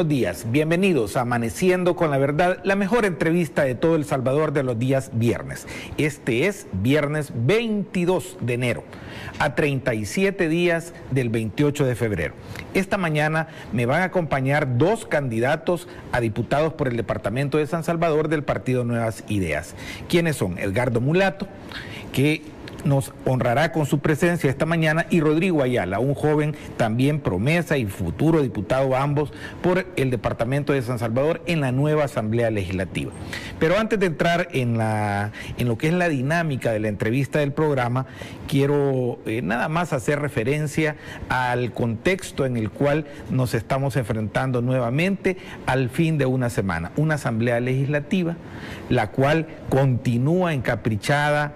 buenos días. Bienvenidos a Amaneciendo con la Verdad, la mejor entrevista de todo El Salvador de los días viernes. Este es viernes 22 de enero, a 37 días del 28 de febrero. Esta mañana me van a acompañar dos candidatos a diputados por el Departamento de San Salvador del Partido Nuevas Ideas. ¿Quiénes son? Edgardo Mulato, que nos honrará con su presencia esta mañana y Rodrigo Ayala, un joven también promesa y futuro diputado ambos por el Departamento de San Salvador en la nueva Asamblea Legislativa. Pero antes de entrar en, lo que es la dinámica de la entrevista del programa, quiero eh, nada más hacer referencia al contexto en el cual nos estamos enfrentando nuevamente al fin de una semana. Una Asamblea Legislativa, la cual continúa encaprichada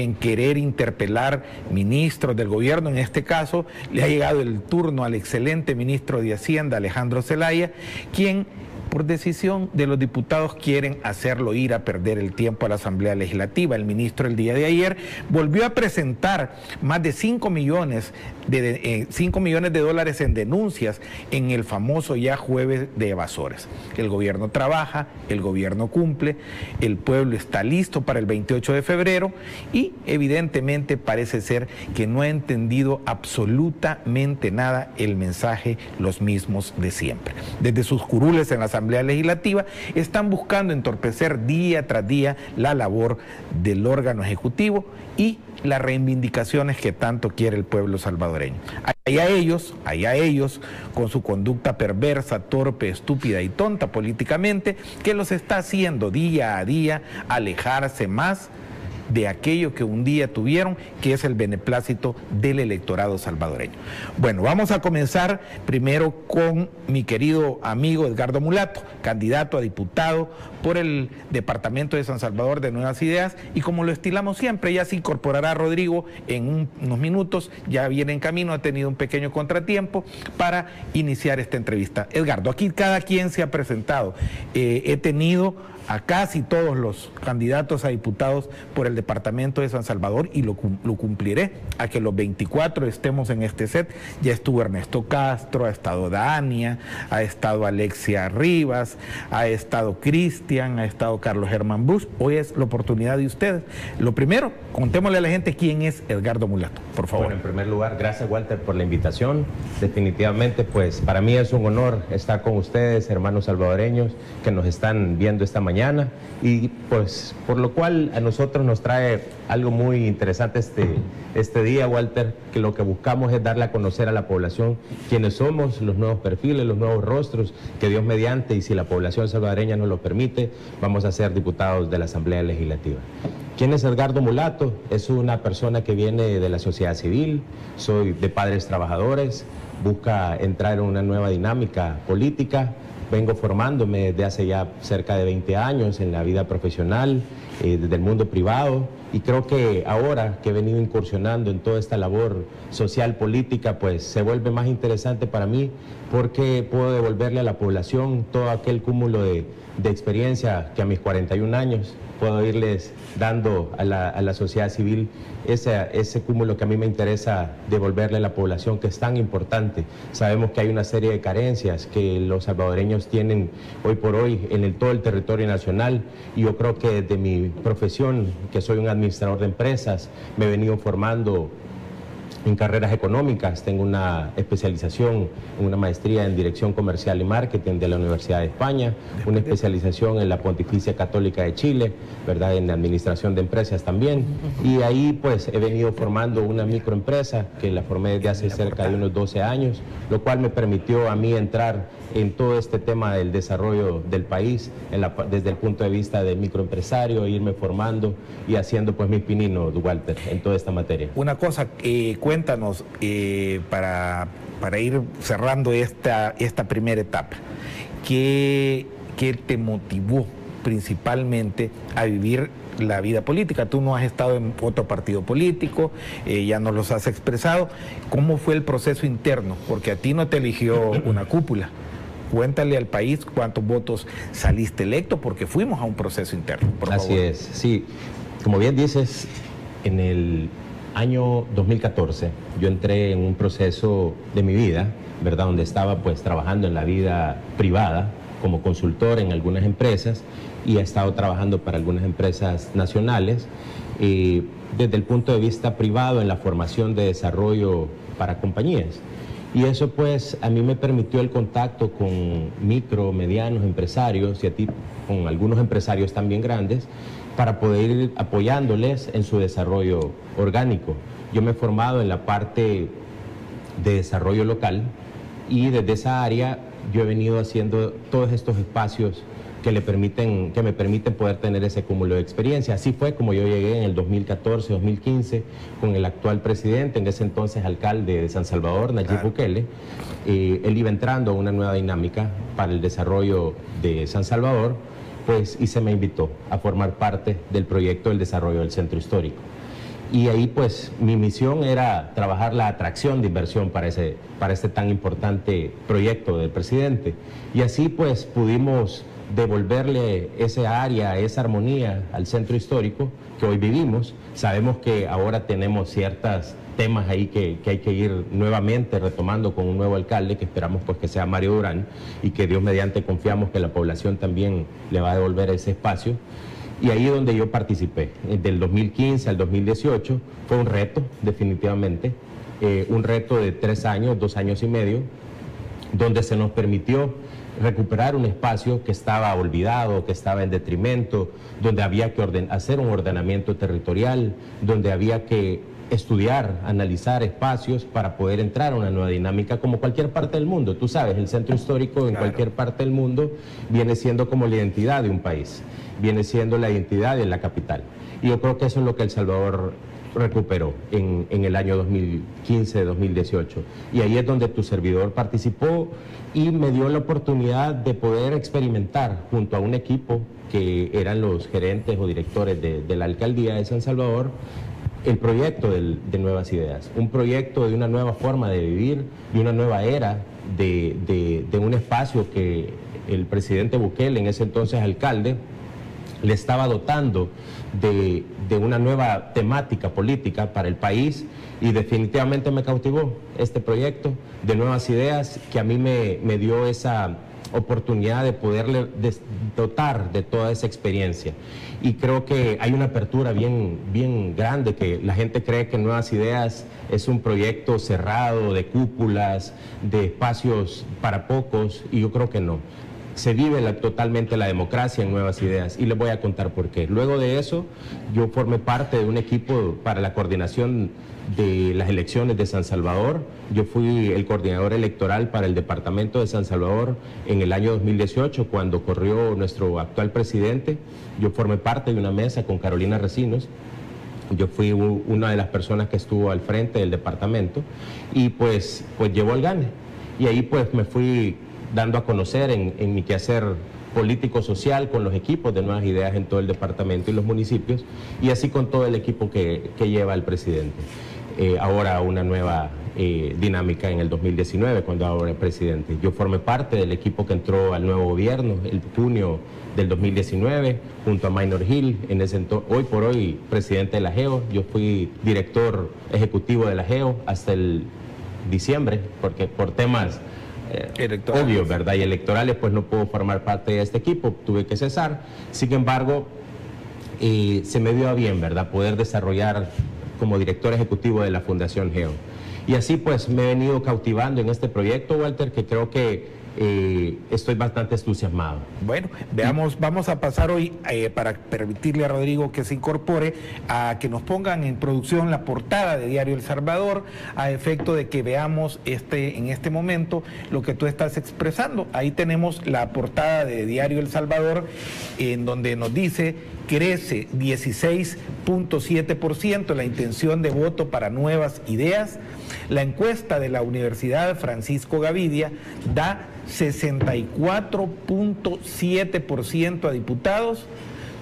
en querer interpelar ministros del gobierno. En este caso, le ha llegado el turno al excelente ministro de Hacienda, Alejandro Zelaya, quien por decisión de los diputados quieren hacerlo ir a perder el tiempo a la Asamblea Legislativa. El ministro el día de ayer volvió a presentar más de 5 millones de, 5 eh, millones de dólares en denuncias en el famoso ya jueves de evasores. El gobierno trabaja, el gobierno cumple, el pueblo está listo para el 28 de febrero y evidentemente parece ser que no ha entendido absolutamente nada el mensaje los mismos de siempre. Desde sus curules en la Asamblea Asamblea Legislativa están buscando entorpecer día tras día la labor del órgano ejecutivo y las reivindicaciones que tanto quiere el pueblo salvadoreño. Allá ellos, allá ellos, con su conducta perversa, torpe, estúpida y tonta políticamente, que los está haciendo día a día alejarse más de aquello que un día tuvieron, que es el beneplácito del electorado salvadoreño. Bueno, vamos a comenzar primero con mi querido amigo Edgardo Mulato, candidato a diputado por el Departamento de San Salvador de Nuevas Ideas, y como lo estilamos siempre, ya se incorporará Rodrigo en unos minutos, ya viene en camino, ha tenido un pequeño contratiempo para iniciar esta entrevista. Edgardo, aquí cada quien se ha presentado. Eh, he tenido a casi todos los candidatos a diputados por el departamento de San Salvador y lo, cumpliré a que los 24 estemos en este set. Ya estuvo Ernesto Castro, ha estado Dania, ha estado Alexia Rivas, ha estado Cristian, ha estado Carlos Germán Bush. Hoy es la oportunidad de ustedes. Lo primero, contémosle a la gente quién es Edgardo Mulato, por favor. Bueno, en primer lugar, gracias Walter por la invitación. Definitivamente, pues para mí es un honor estar con ustedes, hermanos salvadoreños, que nos están viendo esta mañana mañana y pues por lo cual a nosotros nos trae algo muy interesante este, este día, Walter, que lo que buscamos es darle a conocer a la población quiénes somos, los nuevos perfiles, los nuevos rostros, que Dios mediante y si la población salvadoreña nos lo permite, vamos a ser diputados de la Asamblea Legislativa. ¿Quién es Edgardo Mulato? Es una persona que viene de la sociedad civil, soy de padres trabajadores, busca entrar en una nueva dinámica política, vengo formándome desde hace ya cerca de 20 años en la vida profesional, eh, desde el mundo privado, y creo que ahora que he venido incursionando en toda esta labor social, política, pues se vuelve más interesante para mí porque puedo devolverle a la población todo aquel cúmulo de, de experiencia que a mis 41 años puedo irles dando a la, sociedad civil ese, ese cúmulo que a mí me interesa devolverle a la población, que es tan importante. Sabemos que hay una serie de carencias que los salvadoreños tienen hoy por hoy en el, todo el territorio nacional y yo creo que desde mi profesión, que soy un administrador de empresas, me he venido formando en carreras económicas, tengo una especialización, una maestría en Dirección Comercial y Marketing de la Universidad de España, una especialización en la Pontificia Católica de Chile, ¿verdad? En Administración de Empresas también. Y ahí pues he venido formando una microempresa que la formé desde hace cerca de unos 12 años, lo cual me permitió a mí entrar en todo este tema del desarrollo del país desde el punto de vista de microempresario, irme formando y haciendo pues mi pinino, Walter, en toda esta materia. Una cosa, eh, cuéntanos eh, para, para, ir cerrando esta, esta primera etapa, ¿qué, ¿qué te motivó principalmente a vivir la vida política. Tú no has estado en otro partido político, eh, ya nos los has expresado. ¿Cómo fue el proceso interno? Porque a ti no te eligió una cúpula. Cuéntale al país cuántos votos saliste electo, porque fuimos a un proceso interno. Así es, sí. Como bien dices, en el año 2014 yo entré en un proceso de mi vida ¿verdad? Donde estaba pues trabajando en la vida privada como consultor en algunas empresas y he estado trabajando para algunas empresas nacionales. Eh, desde el punto de vista privado en la formación de desarrollo para compañías. Y eso pues a mí me permitió el contacto con micro, medianos empresarios y a ti con algunos empresarios también grandes para poder ir apoyándoles en su desarrollo orgánico. Yo me he formado en la parte de desarrollo local y desde esa área yo he venido haciendo todos estos espacios que, le permiten, que me permiten poder tener ese cúmulo de experiencia. Así fue como yo llegué en el 2014, 2015 con el actual presidente, en ese entonces alcalde de San Salvador, Nayib Bukele. Eh, él iba entrando a una nueva dinámica para el desarrollo de San Salvador, pues y se me invitó a formar parte del proyecto del desarrollo del centro histórico. Y ahí pues mi misión era trabajar la atracción de inversión para, ese, para este tan importante proyecto del presidente. Y así pues pudimos devolverle esa área, esa armonía al centro histórico que hoy vivimos. Sabemos que ahora tenemos ciertos temas ahí que, hay que ir nuevamente retomando con un nuevo alcalde, que esperamos pues que sea Mario Durán, y que Dios mediante confiamos que la población también le va a devolver ese espacio. Y ahí donde yo participé, del 2015 al 2018, fue un reto, definitivamente, eh, un reto de tres años, dos años y medio, donde se nos permitió recuperar un espacio que estaba olvidado, que estaba en detrimento, donde había que hacer un ordenamiento territorial, donde había que estudiar, analizar espacios para poder entrar a una nueva dinámica como cualquier parte del mundo. Tú sabes, el centro histórico en cualquier parte del mundo viene siendo como la identidad de un país, viene siendo la identidad de la capital. Y yo creo que eso es lo que El Salvador recuperó en, el año 2015-2018. Y ahí es donde tu servidor participó y me dio la oportunidad de poder experimentar junto a un equipo que eran los gerentes o directores de, la alcaldía de San Salvador, el proyecto de Nuevas Ideas, un proyecto de una nueva forma de vivir, de una nueva era, de, de un espacio que el presidente Bukele, en ese entonces alcalde, le estaba dotando de, una nueva temática política para el país y definitivamente me cautivó este proyecto de nuevas ideas que a mí me, dio esa oportunidad de poderle dotar de toda esa experiencia. Y creo que hay una apertura bien, bien grande, que la gente cree que Nuevas Ideas es un proyecto cerrado, de cúpulas, de espacios para pocos, y yo creo que no se vive totalmente la democracia en Nuevas Ideas y les voy a contar por qué. Luego de eso, yo formé parte de un equipo para la coordinación de las elecciones de San Salvador. Yo fui el coordinador electoral para el departamento de San Salvador en el año 2018, cuando corrió nuestro actual presidente. Yo formé parte de una mesa con Carolina Recinos. Yo fui una de las personas que estuvo al frente del departamento y pues, pues llevó el gane. Y ahí pues me fui dando a conocer en, mi quehacer político-social con los equipos de nuevas ideas en todo el departamento y los municipios, y así con todo el equipo que, lleva el presidente. Eh, ahora una nueva eh, dinámica en el 2019, cuando ahora es presidente. Yo formé parte del equipo que entró al nuevo gobierno el junio del 2019, junto a Minor Hill, en ese hoy por hoy presidente de la GEO. Yo fui director ejecutivo de la GEO hasta el diciembre, porque por temas eh, obvio, ¿verdad? Y electorales, pues no puedo formar parte de este equipo, tuve que cesar. Sin embargo, eh, se me dio a bien, ¿verdad? Poder desarrollar como director ejecutivo de la Fundación Geo. Y así pues me he venido cautivando en este proyecto, Walter, que creo que estoy bastante entusiasmado. Bueno, veamos, vamos a pasar hoy eh, para permitirle a Rodrigo que se incorpore a que nos pongan en producción la portada de Diario El Salvador a efecto de que veamos este en este momento lo que tú estás expresando. Ahí tenemos la portada de Diario El Salvador en donde nos dice crece 16.7% la intención de voto para nuevas ideas. La encuesta de la Universidad Francisco Gavidia da 64.7% a diputados,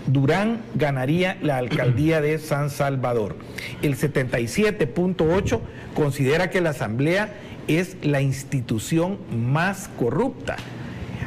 Durán ganaría la alcaldía de San Salvador. El 77.8% considera que la Asamblea es la institución más corrupta.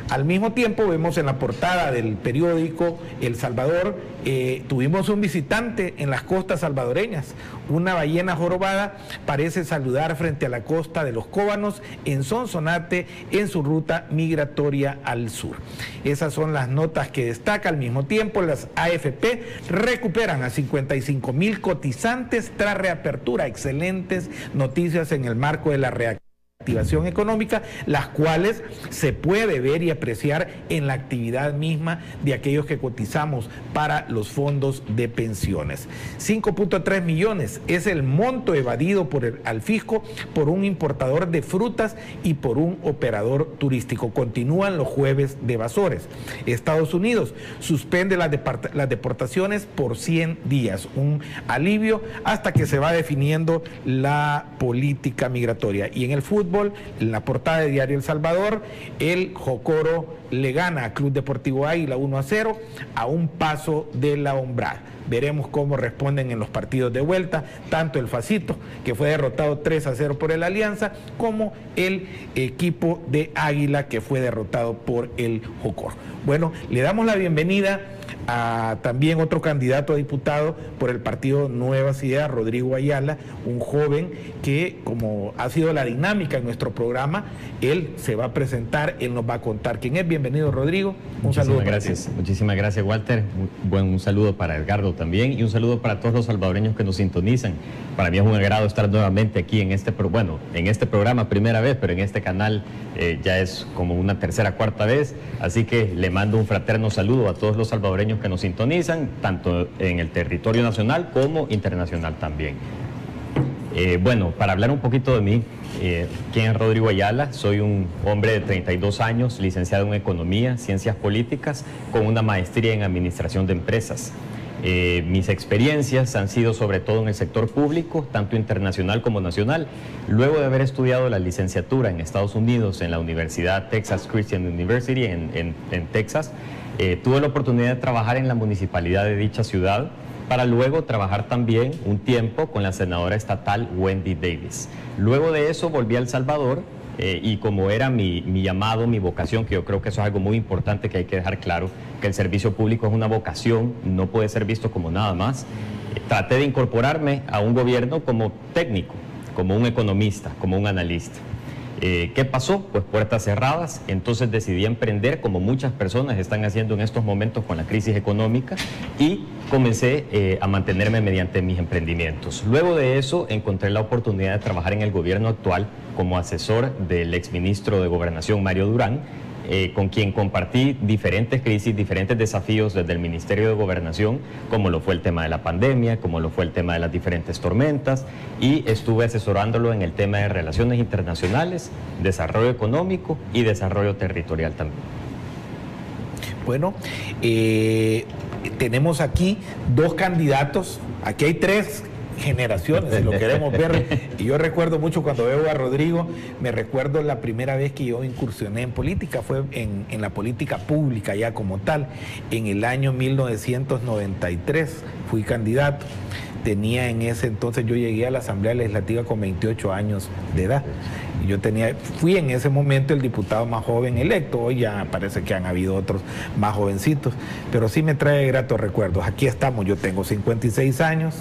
Al mismo tiempo vemos en la portada del periódico El Salvador, eh, tuvimos un visitante en las costas salvadoreñas, una ballena jorobada parece saludar frente a la costa de los Cóbanos en Sonsonate en su ruta migratoria al sur. Esas son las notas que destaca al mismo tiempo. Las AFP recuperan a 55 mil cotizantes tras reapertura. Excelentes noticias en el marco de la reactivación activación económica, las cuales se puede ver y apreciar en la actividad misma de aquellos que cotizamos para los fondos de pensiones. 5.3 millones es el monto evadido por el, al fisco por un importador de frutas y por un operador turístico. Continúan los jueves de evasores. Estados Unidos suspende las, las deportaciones por 100 días, un alivio hasta que se va definiendo la política migratoria. Y en el fútbol, en la portada de Diario El Salvador, el Jocoro le gana a Club Deportivo Águila 1 a 0 a un paso de la hombrada. Veremos cómo responden en los partidos de vuelta, tanto el Facito, que fue derrotado 3 a 0 por el Alianza, como el equipo de Águila, que fue derrotado por el Jocoro. Bueno, le damos la bienvenida a también otro candidato a diputado por el partido Nuevas Ideas, Rodrigo Ayala, un joven que, como ha sido la dinámica en nuestro programa, él se va a presentar, él nos va a contar quién es. Bienvenido, Rodrigo. Un muchísimas saludo. Gracias, muchísimas gracias, Walter. Un, buen, un saludo para Edgardo también y un saludo para todos los salvadoreños que nos sintonizan. Para mí es un agrado estar nuevamente aquí en este, bueno, en este programa primera vez, pero en este canal eh, ya es como una tercera, cuarta vez. Así que le mando un fraterno saludo a todos los salvadoreños que nos sintonizan, tanto en el territorio nacional como internacional también. Eh, bueno, para hablar un poquito de mí, eh, ¿quién es Rodrigo Ayala? Soy un hombre de 32 años, licenciado en Economía, Ciencias Políticas, con una maestría en Administración de Empresas. Eh, mis experiencias han sido sobre todo en el sector público, tanto internacional como nacional. Luego de haber estudiado la licenciatura en Estados Unidos en la Universidad Texas Christian University en, en Texas, eh, tuve la oportunidad de trabajar en la municipalidad de dicha ciudad para luego trabajar también un tiempo con la senadora estatal Wendy Davis. Luego de eso volví a El Salvador eh, y como era mi, llamado, mi vocación, que yo creo que eso es algo muy importante que hay que dejar claro, que el servicio público es una vocación, no puede ser visto como nada más, eh, traté de incorporarme a un gobierno como técnico, como un economista, como un analista. Eh, ¿Qué pasó? Pues puertas cerradas, entonces decidí emprender como muchas personas están haciendo en estos momentos con la crisis económica y comencé eh, a mantenerme mediante mis emprendimientos. Luego de eso encontré la oportunidad de trabajar en el gobierno actual como asesor del exministro de Gobernación Mario Durán eh, con quien compartí diferentes crisis, diferentes desafíos desde el Ministerio de Gobernación, como lo fue el tema de la pandemia, como lo fue el tema de las diferentes tormentas, y estuve asesorándolo en el tema de relaciones internacionales, desarrollo económico y desarrollo territorial también. Bueno, eh, tenemos aquí dos candidatos, aquí hay tres generaciones, si lo queremos ver. Y yo recuerdo mucho cuando veo a Rodrigo, me recuerdo la primera vez que yo incursioné en política, fue en, en la política pública ya como tal, en el año 1993 fui candidato. Tenía en ese entonces, yo llegué a la Asamblea Legislativa con 28 años de edad. Yo tenía, fui en ese momento el diputado más joven electo, hoy ya parece que han habido otros más jovencitos, pero sí me trae gratos recuerdos. Aquí estamos, yo tengo 56 años,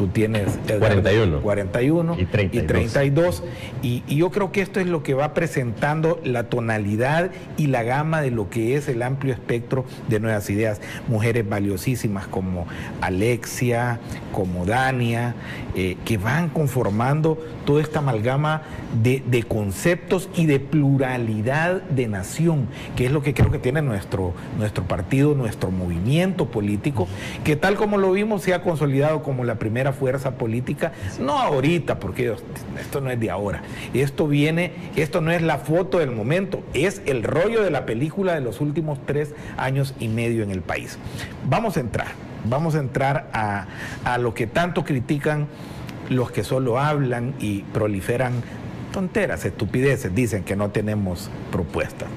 tú tienes 41, 41 y 32. Y, yo creo que esto es lo que va presentando la tonalidad y la gama de lo que es el amplio espectro de nuevas ideas. Mujeres valiosísimas como Alexia, como Dania, eh, que van conformando toda esta amalgama de, de, conceptos y de pluralidad de nación, que es lo que creo que tiene nuestro, nuestro partido, nuestro movimiento político, que tal como lo vimos se ha consolidado como la primera fuerza política, no ahorita, porque esto no es de ahora, esto viene, esto no es la foto del momento, es el rollo de la película de los últimos tres años y medio en el país. Vamos a entrar, vamos a entrar a, a lo que tanto critican los que solo hablan y proliferan tonteras, estupideces, dicen que no tenemos propuestas.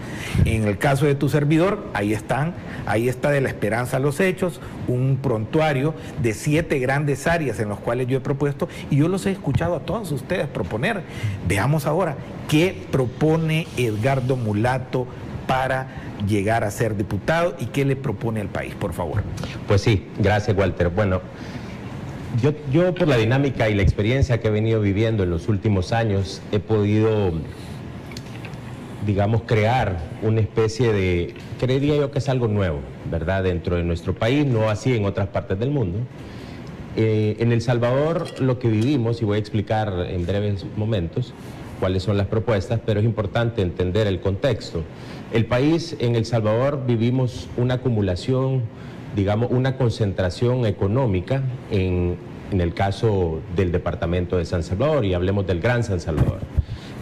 En el caso de tu servidor, ahí están, ahí está de la esperanza a los hechos, un prontuario de siete grandes áreas en las cuales yo he propuesto y yo los he escuchado a todos ustedes proponer. Veamos ahora qué propone Edgardo Mulato para llegar a ser diputado y qué le propone al país, por favor. Pues sí, gracias Walter. Bueno, yo, yo por la dinámica y la experiencia que he venido viviendo en los últimos años, he podido, digamos, crear una especie de, creería yo que es algo nuevo, ¿verdad? Dentro de nuestro país, no así en otras partes del mundo. Eh, en El Salvador lo que vivimos, y voy a explicar en breves momentos cuáles son las propuestas, pero es importante entender el contexto. El país, en El Salvador, vivimos una acumulación digamos, una concentración económica en, el caso del departamento de San Salvador, y hablemos del Gran San Salvador,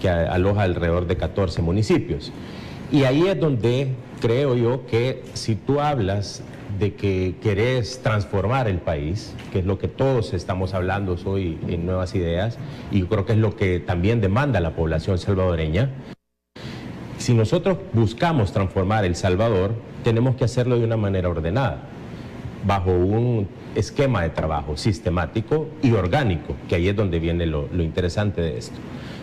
que aloja alrededor de 14 municipios. Y ahí es donde creo yo que si tú hablas de que querés transformar el país, que es lo que todos estamos hablando hoy en Nuevas Ideas, y creo que es lo que también demanda la población salvadoreña, si nosotros buscamos transformar El Salvador, tenemos que hacerlo de una manera ordenada bajo un esquema de trabajo sistemático y orgánico, que ahí es donde viene lo, interesante de esto.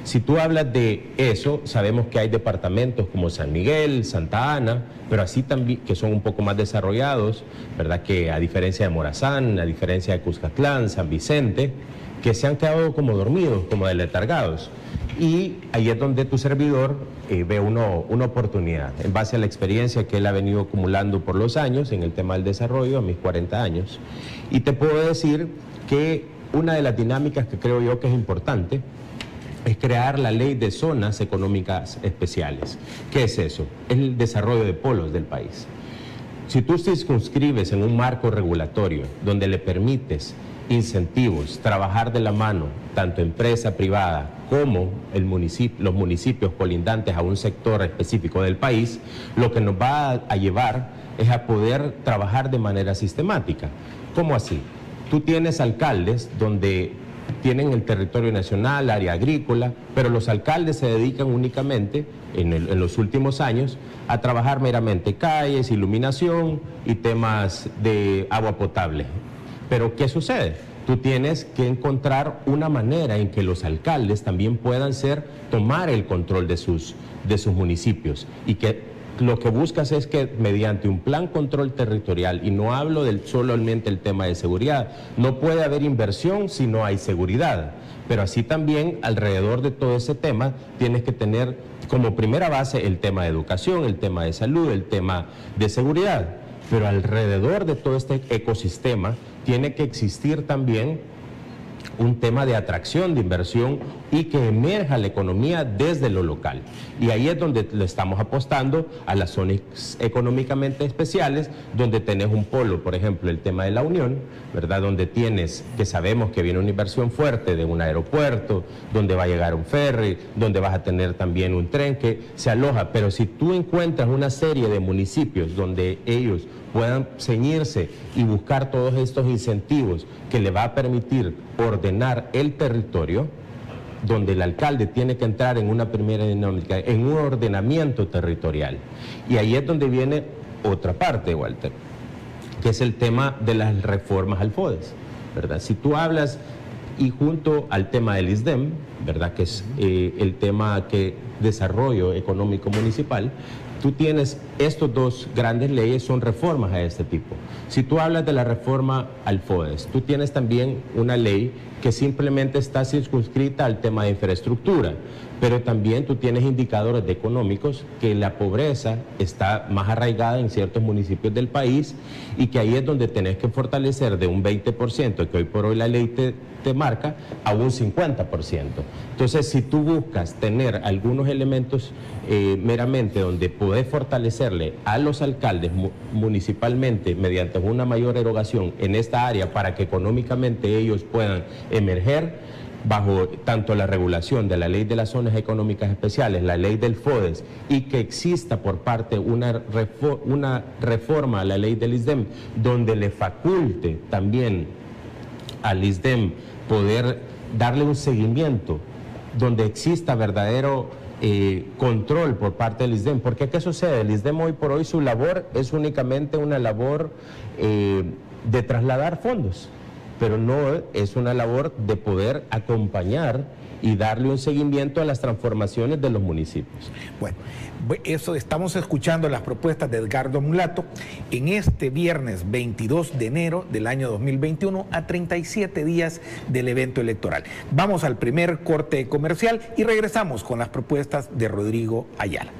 Si tú hablas de eso, sabemos que hay departamentos como San Miguel, Santa Ana, pero así también que son un poco más desarrollados, ¿verdad? Que a diferencia de Morazán, a diferencia de Cuscatlán, San Vicente, que se han quedado como dormidos, como deletargados. Y ahí es donde tu servidor eh, ve uno, una oportunidad, en base a la experiencia que él ha venido acumulando por los años en el tema del desarrollo, a mis 40 años. Y te puedo decir que una de las dinámicas que creo yo que es importante es crear la ley de zonas económicas especiales. ¿Qué es eso? Es el desarrollo de polos del país. Si tú circunscribes en un marco regulatorio donde le permites incentivos, trabajar de la mano, tanto empresa privada como el municipio, los municipios colindantes a un sector específico del país, lo que nos va a, llevar es a poder trabajar de manera sistemática. ¿Cómo así? Tú tienes alcaldes donde tienen el territorio nacional, área agrícola, pero los alcaldes se dedican únicamente, en, en, los últimos años, a trabajar meramente calles, iluminación y temas de agua potable. Pero ¿qué sucede? Tú tienes que encontrar una manera en que los alcaldes también puedan ser, tomar el control de sus, de sus municipios. Y que lo que buscas es que mediante un plan control territorial, y no hablo del solamente el tema de seguridad, no puede haber inversión si no hay seguridad, pero así también alrededor de todo ese tema tienes que tener como primera base el tema de educación, el tema de salud, el tema de seguridad, pero alrededor de todo este ecosistema tiene que existir también un tema de atracción de inversión y que emerja la economía desde lo local. Y ahí es donde le estamos apostando a las zonas económicamente especiales, donde tenés un polo, por ejemplo, el tema de la Unión, ¿verdad? Donde tienes, que sabemos que viene una inversión fuerte de un aeropuerto, donde va a llegar un ferry, donde vas a tener también un tren que se aloja. Pero si tú encuentras una serie de municipios donde ellos puedan ceñirse y buscar todos estos incentivos que le va a permitir ordenar el territorio, donde el alcalde tiene que entrar en una primera dinámica, en un ordenamiento territorial. Y ahí es donde viene otra parte, Walter, que es el tema de las reformas al FODES, ¿verdad? Si tú hablas y junto al tema del ISDEM, ¿verdad? Que es eh, el tema que desarrollo económico municipal, tú tienes estos dos grandes leyes, son reformas a este tipo. Si tú hablas de la reforma al FODES, tú tienes también una ley que simplemente está circunscrita al tema de infraestructura, pero también tú tienes indicadores económicos que la pobreza está más arraigada en ciertos municipios del país y que ahí es donde tenés que fortalecer de un 20%, que hoy por hoy la ley te, marca, a un 50%. Entonces, si tú buscas tener algunos elementos eh, meramente donde podés a los alcaldes municipalmente mediante una mayor erogación en esta área para que económicamente ellos puedan emerger bajo tanto la regulación de la ley de las zonas económicas especiales, la ley del FODES, y que exista por parte una, una reforma a la ley del ISDEM, donde le faculte también al ISDEM poder darle un seguimiento, donde exista verdadero eh, control por parte del ISDEM. Porque ¿qué sucede? El ISDEM hoy por hoy su labor es únicamente una labor eh, de trasladar fondos pero no es una labor de poder acompañar y darle un seguimiento a las transformaciones de los municipios. Bueno, eso estamos escuchando las propuestas de Edgardo Mulato en este viernes 22 de enero del año 2021 a 37 días del evento electoral. Vamos al primer corte comercial y regresamos con las propuestas de Rodrigo Ayala.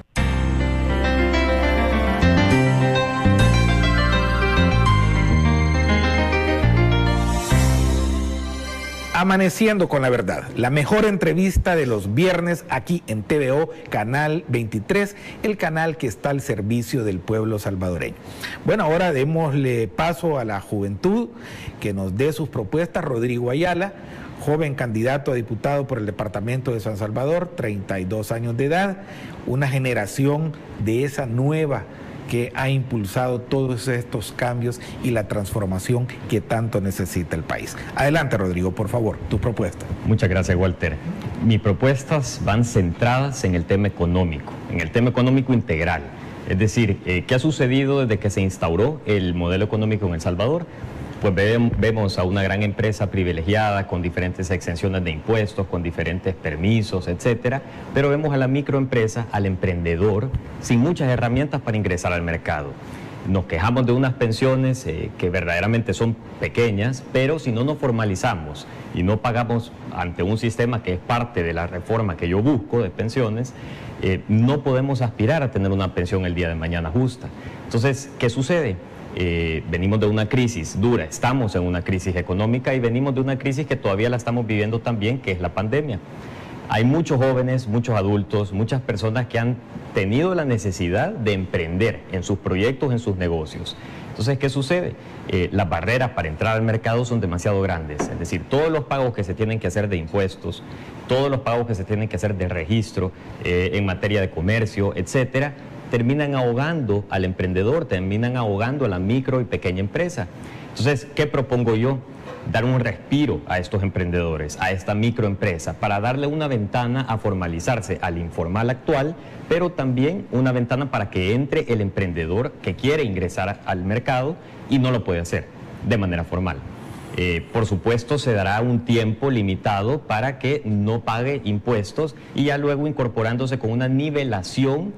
Amaneciendo con la verdad, la mejor entrevista de los viernes aquí en TVO, Canal 23, el canal que está al servicio del pueblo salvadoreño. Bueno, ahora démosle paso a la juventud que nos dé sus propuestas. Rodrigo Ayala, joven candidato a diputado por el departamento de San Salvador, 32 años de edad, una generación de esa nueva que ha impulsado todos estos cambios y la transformación que tanto necesita el país. Adelante, Rodrigo, por favor, tu propuesta. Muchas gracias, Walter. Mis propuestas van centradas en el tema económico, en el tema económico integral. Es decir, eh, ¿qué ha sucedido desde que se instauró el modelo económico en El Salvador? Pues vemos a una gran empresa privilegiada con diferentes exenciones de impuestos, con diferentes permisos, etcétera, pero vemos a la microempresa, al emprendedor, sin muchas herramientas para ingresar al mercado. Nos quejamos de unas pensiones eh, que verdaderamente son pequeñas, pero si no nos formalizamos y no pagamos ante un sistema que es parte de la reforma que yo busco de pensiones, eh, no podemos aspirar a tener una pensión el día de mañana justa. Entonces, ¿qué sucede? Eh, venimos de una crisis dura, estamos en una crisis económica y venimos de una crisis que todavía la estamos viviendo también, que es la pandemia. Hay muchos jóvenes, muchos adultos, muchas personas que han tenido la necesidad de emprender en sus proyectos, en sus negocios. Entonces, ¿qué sucede? Eh, las barreras para entrar al mercado son demasiado grandes. Es decir, todos los pagos que se tienen que hacer de impuestos, todos los pagos que se tienen que hacer de registro eh, en materia de comercio, etcétera, terminan ahogando al emprendedor, terminan ahogando a la micro y pequeña empresa. Entonces, ¿qué propongo yo? Dar un respiro a estos emprendedores, a esta microempresa, para darle una ventana a formalizarse al informal actual, pero también una ventana para que entre el emprendedor que quiere ingresar al mercado y no lo puede hacer de manera formal. Eh, por supuesto, se dará un tiempo limitado para que no pague impuestos y ya luego incorporándose con una nivelación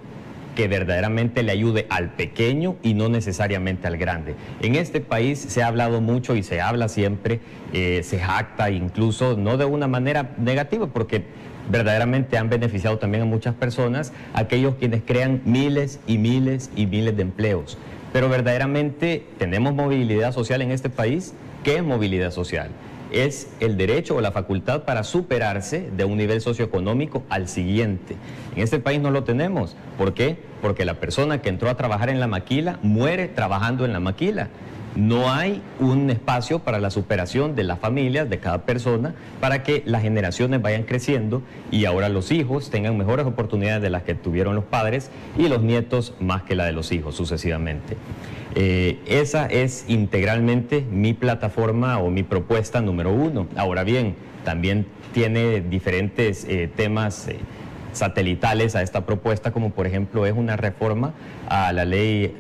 que verdaderamente le ayude al pequeño y no necesariamente al grande. En este país se ha hablado mucho y se habla siempre, eh, se jacta incluso, no de una manera negativa, porque verdaderamente han beneficiado también a muchas personas, aquellos quienes crean miles y miles y miles de empleos. Pero verdaderamente tenemos movilidad social en este país. ¿Qué es movilidad social? Es el derecho o la facultad para superarse de un nivel socioeconómico al siguiente. En este país no lo tenemos. ¿Por qué? Porque la persona que entró a trabajar en la maquila muere trabajando en la maquila. No hay un espacio para la superación de las familias, de cada persona, para que las generaciones vayan creciendo y ahora los hijos tengan mejores oportunidades de las que tuvieron los padres y los nietos más que la de los hijos sucesivamente. Eh, esa es integralmente mi plataforma o mi propuesta número uno. Ahora bien, también tiene diferentes eh, temas eh, satelitales a esta propuesta, como por ejemplo es una reforma a la ley,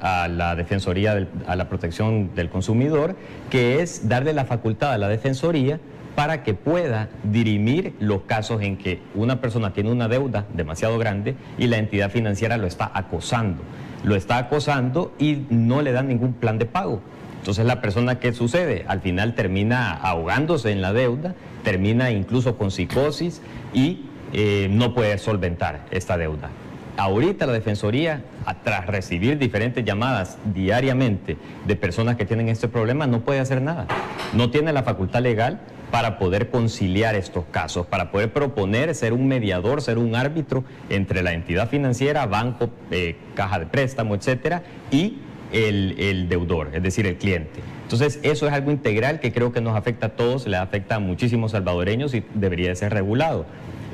a la Defensoría, a la protección del consumidor, que es darle la facultad a la Defensoría para que pueda dirimir los casos en que una persona tiene una deuda demasiado grande y la entidad financiera lo está acosando lo está acosando y no le dan ningún plan de pago. Entonces la persona que sucede, al final termina ahogándose en la deuda, termina incluso con psicosis y eh, no puede solventar esta deuda. Ahorita la Defensoría, tras recibir diferentes llamadas diariamente de personas que tienen este problema, no puede hacer nada. No tiene la facultad legal para poder conciliar estos casos, para poder proponer ser un mediador, ser un árbitro entre la entidad financiera, banco, eh, caja de préstamo, etcétera, y el, deudor, es decir, el cliente. Entonces, eso es algo integral que creo que nos afecta a todos, le afecta a muchísimos salvadoreños y debería de ser regulado.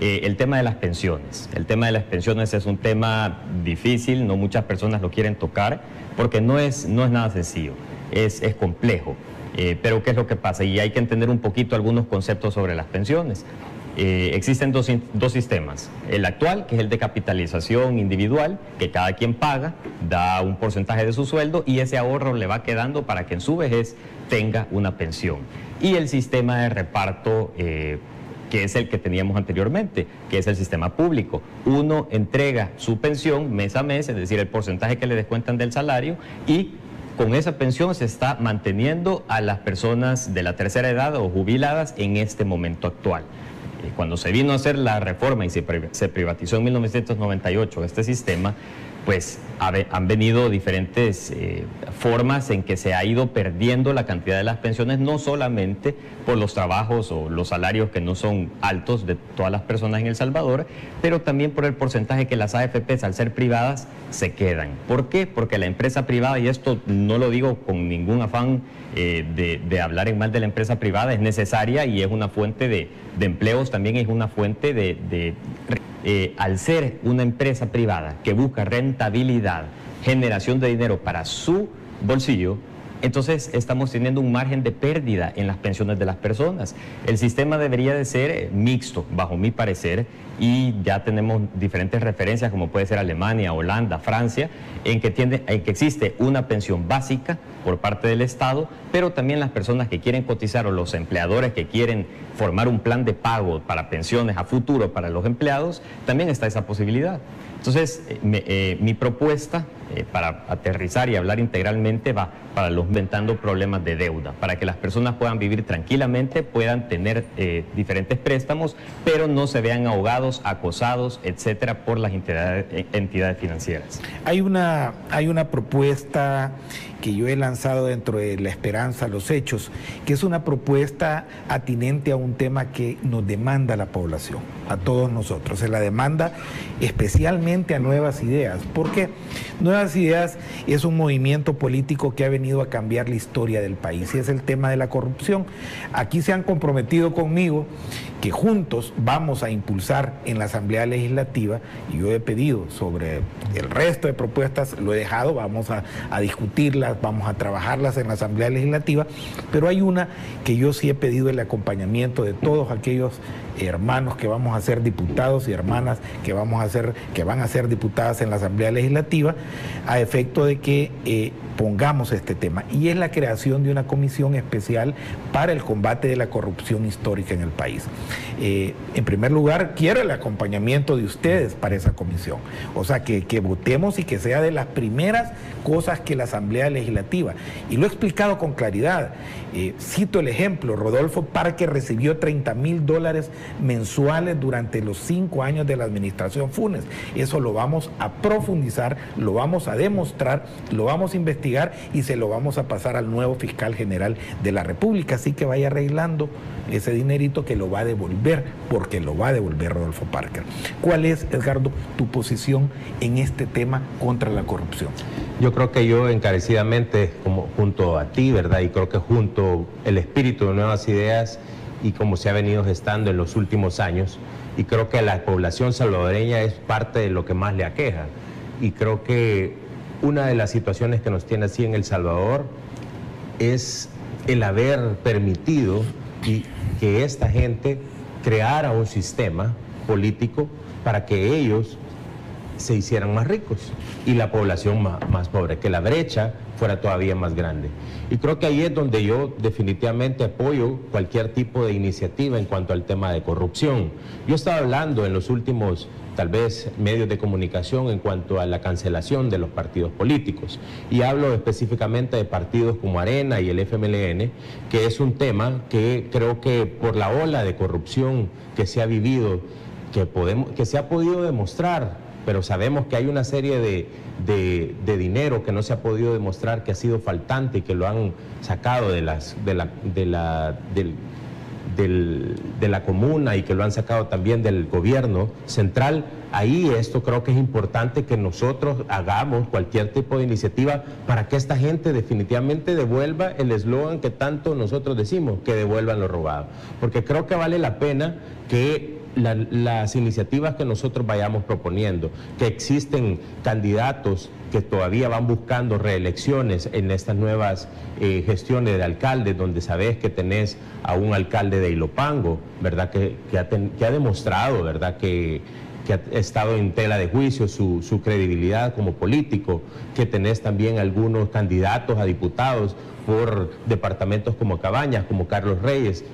Eh, el tema de las pensiones. El tema de las pensiones es un tema difícil, no muchas personas lo quieren tocar, porque no es, no es nada sencillo, es, es complejo. Eh, pero ¿qué es lo que pasa? Y hay que entender un poquito algunos conceptos sobre las pensiones. eh, existen dos, dos, sistemas. El actual, que es el de capitalización individual, que cada quien paga, da un porcentaje de su sueldo y ese ahorro le va quedando para que en su vejez tenga una pensión. Y el sistema de reparto que es el que teníamos anteriormente, que es el sistema público. Uno entrega su pensión mes a mes, es decir, el porcentaje que le descuentan del salario, y con esa pensión se está manteniendo a las personas de la tercera edad o jubiladas en este momento actual. Eh, cuando se vino a hacer la reforma y se, privatizó en 1998 este sistema, pues han venido diferentes eh, formas en que se ha ido perdiendo la cantidad de las pensiones, no solamente por los trabajos o los salarios que no son altos de todas las personas en El Salvador, pero también por el porcentaje que las AFPs al ser privadas se quedan. ¿Por qué? Porque la empresa privada, y esto no lo digo con ningún afán eh, de, hablar en mal de la empresa privada, es necesaria y es una fuente de, empleos, también es una fuente de eh, al ser una empresa privada que busca rentabilidad, generación de dinero para su bolsillo, entonces estamos teniendo un margen de pérdida en las pensiones de las personas. El sistema debería de ser eh, mixto, bajo mi parecer, y ya tenemos diferentes referencias como puede ser Alemania, Holanda, Francia, en que, tiende, en que existe una pensión básica por parte del Estado, pero también las personas que quieren cotizar o los empleadores que quieren formar un plan de pago para pensiones a futuro para los empleados, también está esa posibilidad. Entonces, eh, eh, mi propuesta eh, para aterrizar y hablar integralmente va para los inventando problemas de deuda, para que las personas puedan vivir tranquilamente, puedan tener diferentes préstamos, pero no se vean ahogados, acosados, etcétera, por las entidades, entidades financieras. Hay una, hay una propuesta que yo he lanzado dentro de La Esperanza, los hechos, que es una propuesta atinente a un tema que nos demanda la población, a todos nosotros. Se la demanda especialmente a Nuevas Ideas, porque Nuevas Ideas es un movimiento político que ha venido a cambiar la historia del país y es el tema de la corrupción. Aquí se han comprometido conmigo que juntos vamos a impulsar en la Asamblea Legislativa, y yo he pedido sobre el resto de propuestas, lo he dejado, vamos a, discutirlas, vamos a trabajarlas en la Asamblea Legislativa, pero hay una que yo sí he pedido el acompañamiento de todos aquellos hermanos que vamos a ser diputados y hermanas que vamos a ser, que van a ser diputadas en la Asamblea Legislativa, a efecto de que eh, pongamos este tema. Y es la creación de una comisión especial para el combate de la corrupción histórica en el país. Eh, en primer lugar, quiero el acompañamiento de ustedes para esa comisión. O sea, que, que votemos y que sea de las primeras cosas que la Asamblea Legislativa. Y lo he explicado con claridad. Eh, cito el ejemplo, Rodolfo Parque recibió 30 mil dólares mensuales durante los cinco años de la administración Funes. Eso lo vamos a profundizar, lo vamos a demostrar, lo vamos a investigar y se lo vamos a pasar al nuevo fiscal general de la República. Así que vaya arreglando ese dinerito que lo va a devolver, porque lo va a devolver Rodolfo Parker. ¿Cuál es, Edgardo, tu posición en este tema contra la corrupción? Yo creo que yo encarecidamente, como junto a ti, ¿verdad? Y creo que junto el espíritu de nuevas ideas y como se ha venido gestando en los últimos años, y creo que la población salvadoreña es parte de lo que más le aqueja. Y creo que una de las situaciones que nos tiene así en El Salvador es el haber permitido y que esta gente creara un sistema político para que ellos se hicieran más ricos y la población más, pobre, que la brecha fuera todavía más grande. Y creo que ahí es donde yo definitivamente apoyo cualquier tipo de iniciativa en cuanto al tema de corrupción. Yo estaba hablando en los últimos tal vez medios de comunicación en cuanto a la cancelación de los partidos políticos. Y hablo específicamente de partidos como Arena y el FMLN, que es un tema que creo que por la ola de corrupción que se ha vivido, que, podemos, que se ha podido demostrar, pero sabemos que hay una serie de, de, dinero que no se ha podido demostrar que ha sido faltante y que lo han sacado de las, de la, de la, del, de la comuna y que lo han sacado también del gobierno central, ahí esto creo que es importante que nosotros hagamos cualquier tipo de iniciativa para que esta gente definitivamente devuelva el eslogan que tanto nosotros decimos, que devuelvan lo robado. Porque creo que vale la pena que las iniciativas que nosotros vayamos proponiendo, que existen candidatos que todavía van buscando reelecciones en estas nuevas eh, gestiones de alcaldes, donde sabes que tenés a un alcalde de Ilopango, ¿verdad? Que, ha, demostrado, ¿verdad? Que, ha estado en tela de juicio su, su credibilidad como político, que tenés también algunos candidatos a diputados por departamentos como Cabañas, como Carlos Reyes,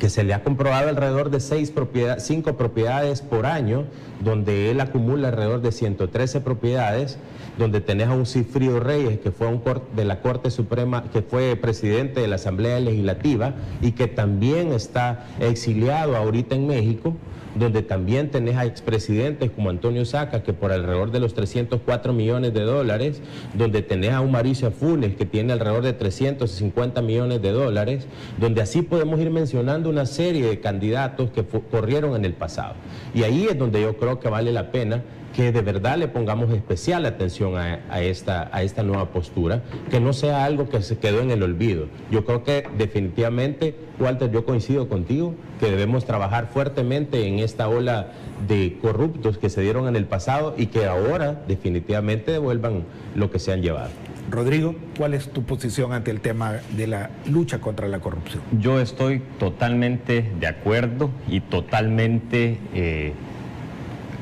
que se le ha comprobado alrededor de seis propiedades, cinco propiedades por año, donde él acumula alrededor de 113 propiedades, donde tenés a un Cifrido Reyes, que fue un de la Corte Suprema, que fue presidente de la Asamblea Legislativa y que también está exiliado ahorita en México, donde también tenés a expresidentes como Antonio Saca, que por alrededor de los 304 millones de dólares, donde tenés a un Mauricio Funes, que tiene alrededor de 350 millones de dólares, donde así podemos ir mencionando una serie de candidatos que corrieron en el pasado. Y ahí es donde yo creo que vale la pena que de verdad le pongamos especial atención a, esta, a esta nueva postura, que no sea algo que se quedó en el olvido. Yo creo que definitivamente, Walter, yo coincido contigo, que debemos trabajar fuertemente en esta ola de corruptos que se dieron en el pasado y que ahora definitivamente devuelvan lo que se han llevado. Rodrigo, ¿cuál es tu posición ante el tema de la lucha contra la corrupción? Yo estoy totalmente de acuerdo y totalmente... Eh,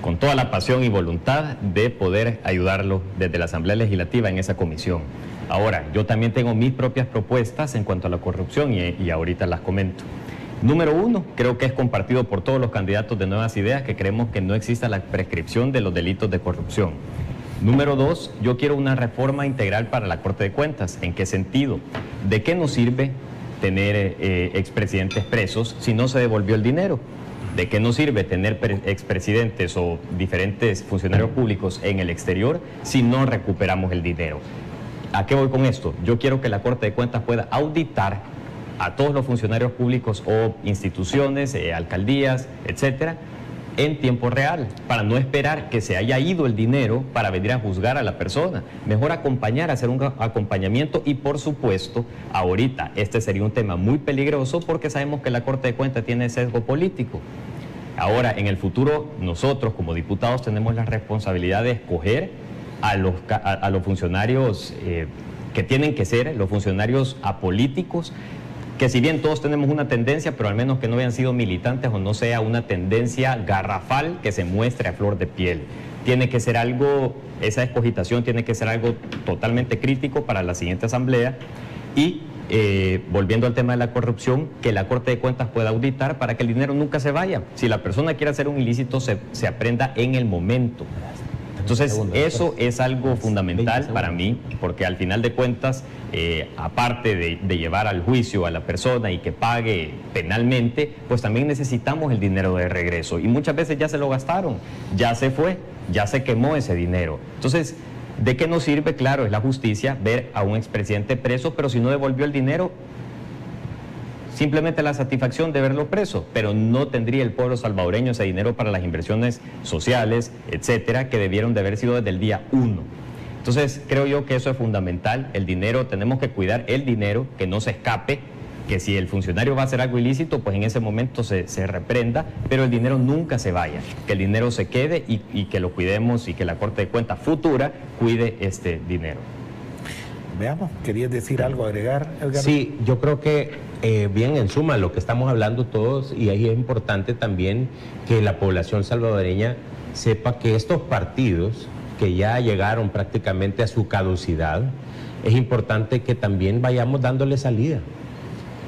con toda la pasión y voluntad de poder ayudarlo desde la Asamblea Legislativa en esa comisión. Ahora, yo también tengo mis propias propuestas en cuanto a la corrupción y, ahorita las comento. Número uno, creo que es compartido por todos los candidatos de Nuevas Ideas que creemos que no exista la prescripción de los delitos de corrupción. Número dos, yo quiero una reforma integral para la Corte de Cuentas. ¿En qué sentido? ¿De qué nos sirve tener eh, expresidentes presos si no se devolvió el dinero? ¿De qué nos sirve tener expresidentes o diferentes funcionarios públicos en el exterior si no recuperamos el dinero? ¿A qué voy con esto? Yo quiero que la Corte de Cuentas pueda auditar a todos los funcionarios públicos o instituciones, eh, alcaldías, etcétera, en tiempo real, para no esperar que se haya ido el dinero para venir a juzgar a la persona. Mejor acompañar, hacer un acompañamiento y por supuesto, ahorita este sería un tema muy peligroso porque sabemos que la Corte de Cuentas tiene sesgo político. Ahora, en el futuro, nosotros como diputados tenemos la responsabilidad de escoger a los, a, los funcionarios eh, que tienen que ser, los funcionarios apolíticos, que si bien todos tenemos una tendencia, pero al menos que no hayan sido militantes o no sea una tendencia garrafal que se muestre a flor de piel. Tiene que ser algo, esa escogitación tiene que ser algo totalmente crítico para la siguiente asamblea y eh, volviendo al tema de la corrupción, que la Corte de Cuentas pueda auditar para que el dinero nunca se vaya. Si la persona quiere hacer un ilícito, se, aprenda en el momento. Entonces, eso es algo fundamental para mí, porque al final de cuentas, eh, aparte de, llevar al juicio a la persona y que pague penalmente, pues también necesitamos el dinero de regreso. Y muchas veces ya se lo gastaron, ya se fue, ya se quemó ese dinero. Entonces, ¿De qué nos sirve? Claro, es la justicia ver a un expresidente preso, pero si no devolvió el dinero, simplemente la satisfacción de verlo preso, pero no tendría el pueblo salvadoreño ese dinero para las inversiones sociales, etcétera, que debieron de haber sido desde el día uno. Entonces, creo yo que eso es fundamental. El dinero, tenemos que cuidar el dinero, que no se escape, que si el funcionario va a hacer algo ilícito, pues en ese momento se, reprenda, pero el dinero nunca se vaya, que el dinero se quede y, que lo cuidemos y que la Corte de Cuentas futura cuide este dinero. Veamos, ¿querías decir algo, agregar, Sí, yo creo que eh, bien, en suma, lo que estamos hablando todos, y ahí es importante también que la población salvadoreña sepa que estos partidos que ya llegaron prácticamente a su caducidad, es importante que también vayamos dándole salida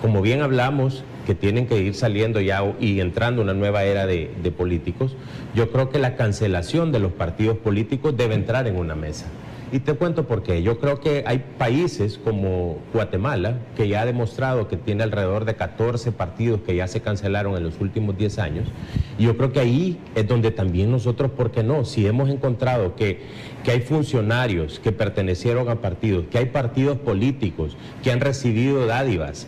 como bien hablamos, que tienen que ir saliendo ya y entrando una nueva era de, políticos, yo creo que la cancelación de los partidos políticos debe entrar en una mesa. Y te cuento por qué. Yo creo que hay países como Guatemala, que ya ha demostrado que tiene alrededor de 14 partidos que ya se cancelaron en los últimos 10 años. Y yo creo que ahí es donde también nosotros, ¿por qué no? Si hemos encontrado que, que hay funcionarios que pertenecieron a partidos, que hay partidos políticos que han recibido dádivas,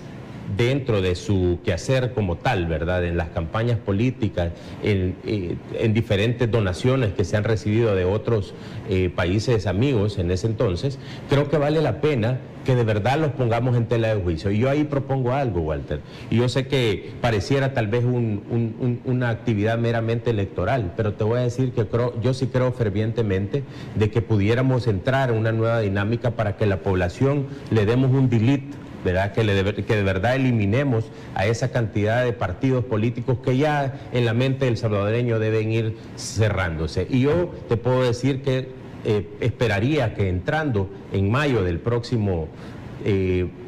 dentro de su quehacer como tal, ¿verdad? En las campañas políticas, en, eh, diferentes donaciones que se han recibido de otros eh, países amigos en ese entonces, creo que vale la pena que de verdad los pongamos en tela de juicio. Y yo ahí propongo algo, Walter. Y yo sé que pareciera tal vez una actividad meramente electoral, pero te voy a decir que creo, yo sí creo fervientemente de que pudiéramos entrar en una nueva dinámica para que la población le demos un delete ¿verdad? Que, que de verdad eliminemos a esa cantidad de partidos políticos que ya en la mente del salvadoreño deben ir cerrándose. Y yo te puedo decir que eh, esperaría que entrando en mayo del próximo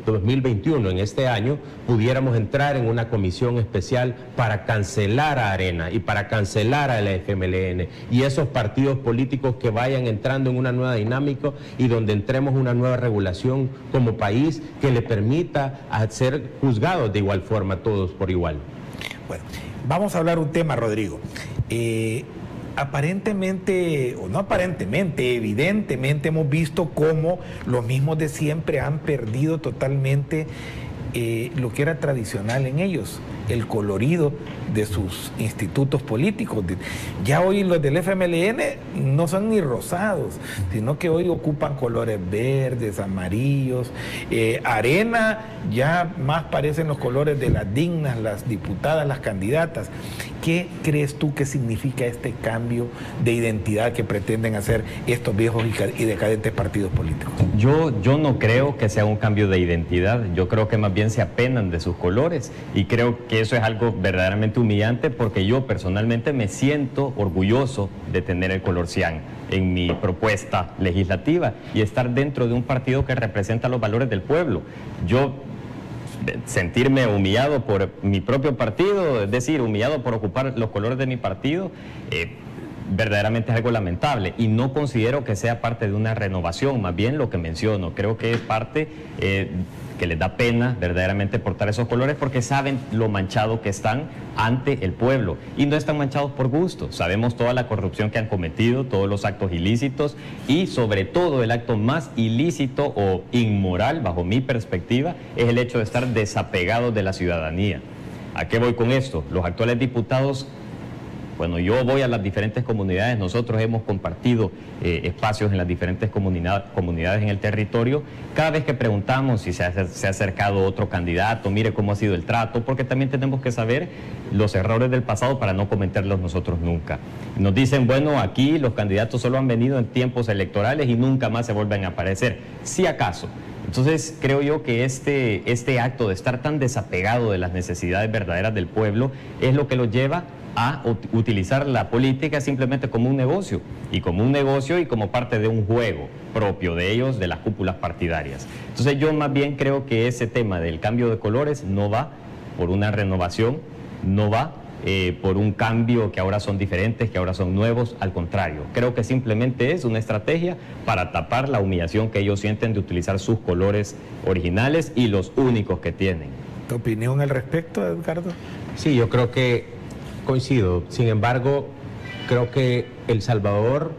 2021, eh, en este año, pudiéramos entrar en una comisión especial para cancelar a Arena y para cancelar a la FMLN y esos partidos políticos que vayan entrando en una nueva dinámica y donde entremos una nueva regulación como país que le permita ser juzgados de igual forma todos por igual. Bueno, vamos a hablar un tema, Rodrigo. Eh, aparentemente, o no aparentemente, evidentemente hemos visto cómo los mismos de siempre han perdido totalmente eh, lo que era tradicional en ellos, el colorido de sus institutos políticos. Ya hoy los del FMLN no son ni rosados, sino que hoy ocupan colores verdes, amarillos. Eh, arena ya más parecen los colores de las dignas, las diputadas, las candidatas. ¿Qué crees tú que significa este cambio de identidad que pretenden hacer estos viejos y decadentes partidos políticos? Yo, yo no creo que sea un cambio de identidad, yo creo que más bien se apenan de sus colores y creo que eso es algo verdaderamente humillante porque yo personalmente me siento orgulloso de tener el color cian en mi propuesta legislativa y estar dentro de un partido que representa los valores del pueblo. Yo sentirme humillado por mi propio partido, es decir, humillado por ocupar los colores de mi partido, eh, verdaderamente es algo lamentable y no considero que sea parte de una renovación, más bien lo que menciono, creo que es parte eh, que les da pena verdaderamente portar esos colores porque saben lo manchado que están ante el pueblo y no están manchados por gusto. Sabemos toda la corrupción que han cometido, todos los actos ilícitos y sobre todo el acto más ilícito o inmoral, bajo mi perspectiva, es el hecho de estar desapegados de la ciudadanía. ¿A qué voy con esto? Los actuales diputados bueno, yo voy a las diferentes comunidades, nosotros hemos compartido eh, espacios en las diferentes comunidades en el territorio. Cada vez que preguntamos si se ha, acercado otro candidato, mire cómo ha sido el trato, porque también tenemos que saber los errores del pasado para no cometerlos nosotros nunca. Nos dicen, bueno, aquí los candidatos solo han venido en tiempos electorales y nunca más se vuelven a aparecer. Si acaso. Entonces creo yo que este, este acto de estar tan desapegado de las necesidades verdaderas del pueblo es lo que lo lleva a utilizar la política simplemente como un negocio y como un negocio y como parte de un juego propio de ellos, de las cúpulas partidarias. Entonces yo más bien creo que ese tema del cambio de colores no va por una renovación, no va eh, por un cambio que ahora son diferentes, que ahora son nuevos, al contrario, creo que simplemente es una estrategia para tapar la humillación que ellos sienten de utilizar sus colores originales y los únicos que tienen. ¿Tu opinión al respecto, Edgardo? Sí, yo creo que coincido. Sin embargo, creo que El Salvador,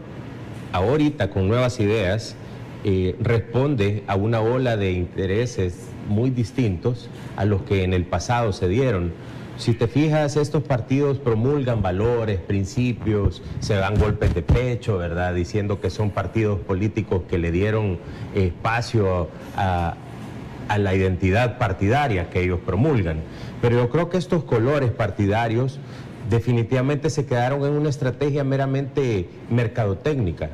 ahorita con nuevas ideas, eh, responde a una ola de intereses muy distintos a los que en el pasado se dieron. Si te fijas, estos partidos promulgan valores, principios, se dan golpes de pecho, ¿verdad? Diciendo que son partidos políticos que le dieron espacio a, a la identidad partidaria que ellos promulgan. Pero yo creo que estos colores partidarios definitivamente se quedaron en una estrategia meramente mercadotécnica,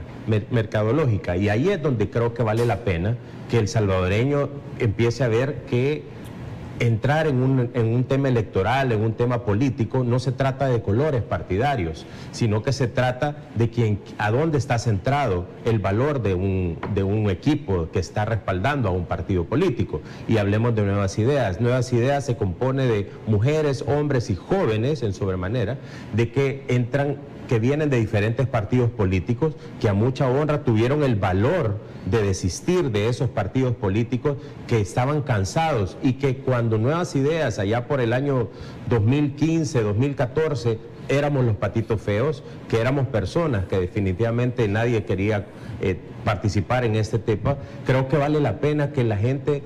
mercadológica. Y ahí es donde creo que vale la pena que el salvadoreño empiece a ver que entrar en un, tema electoral, en un tema político, no se trata de colores partidarios, sino que se trata de quién, a dónde está centrado el valor de un, de un equipo que está respaldando a un partido político. Y hablemos de nuevas ideas. Nuevas ideas se compone de mujeres, hombres y jóvenes en sobremanera, de que entran que vienen de diferentes partidos políticos que a mucha honra tuvieron el valor de desistir de esos partidos políticos que estaban cansados y que cuando nuevas ideas allá por el año 2015, 2014, éramos los patitos feos, que éramos personas que definitivamente nadie quería eh, participar en este tema, creo que vale la pena que la gente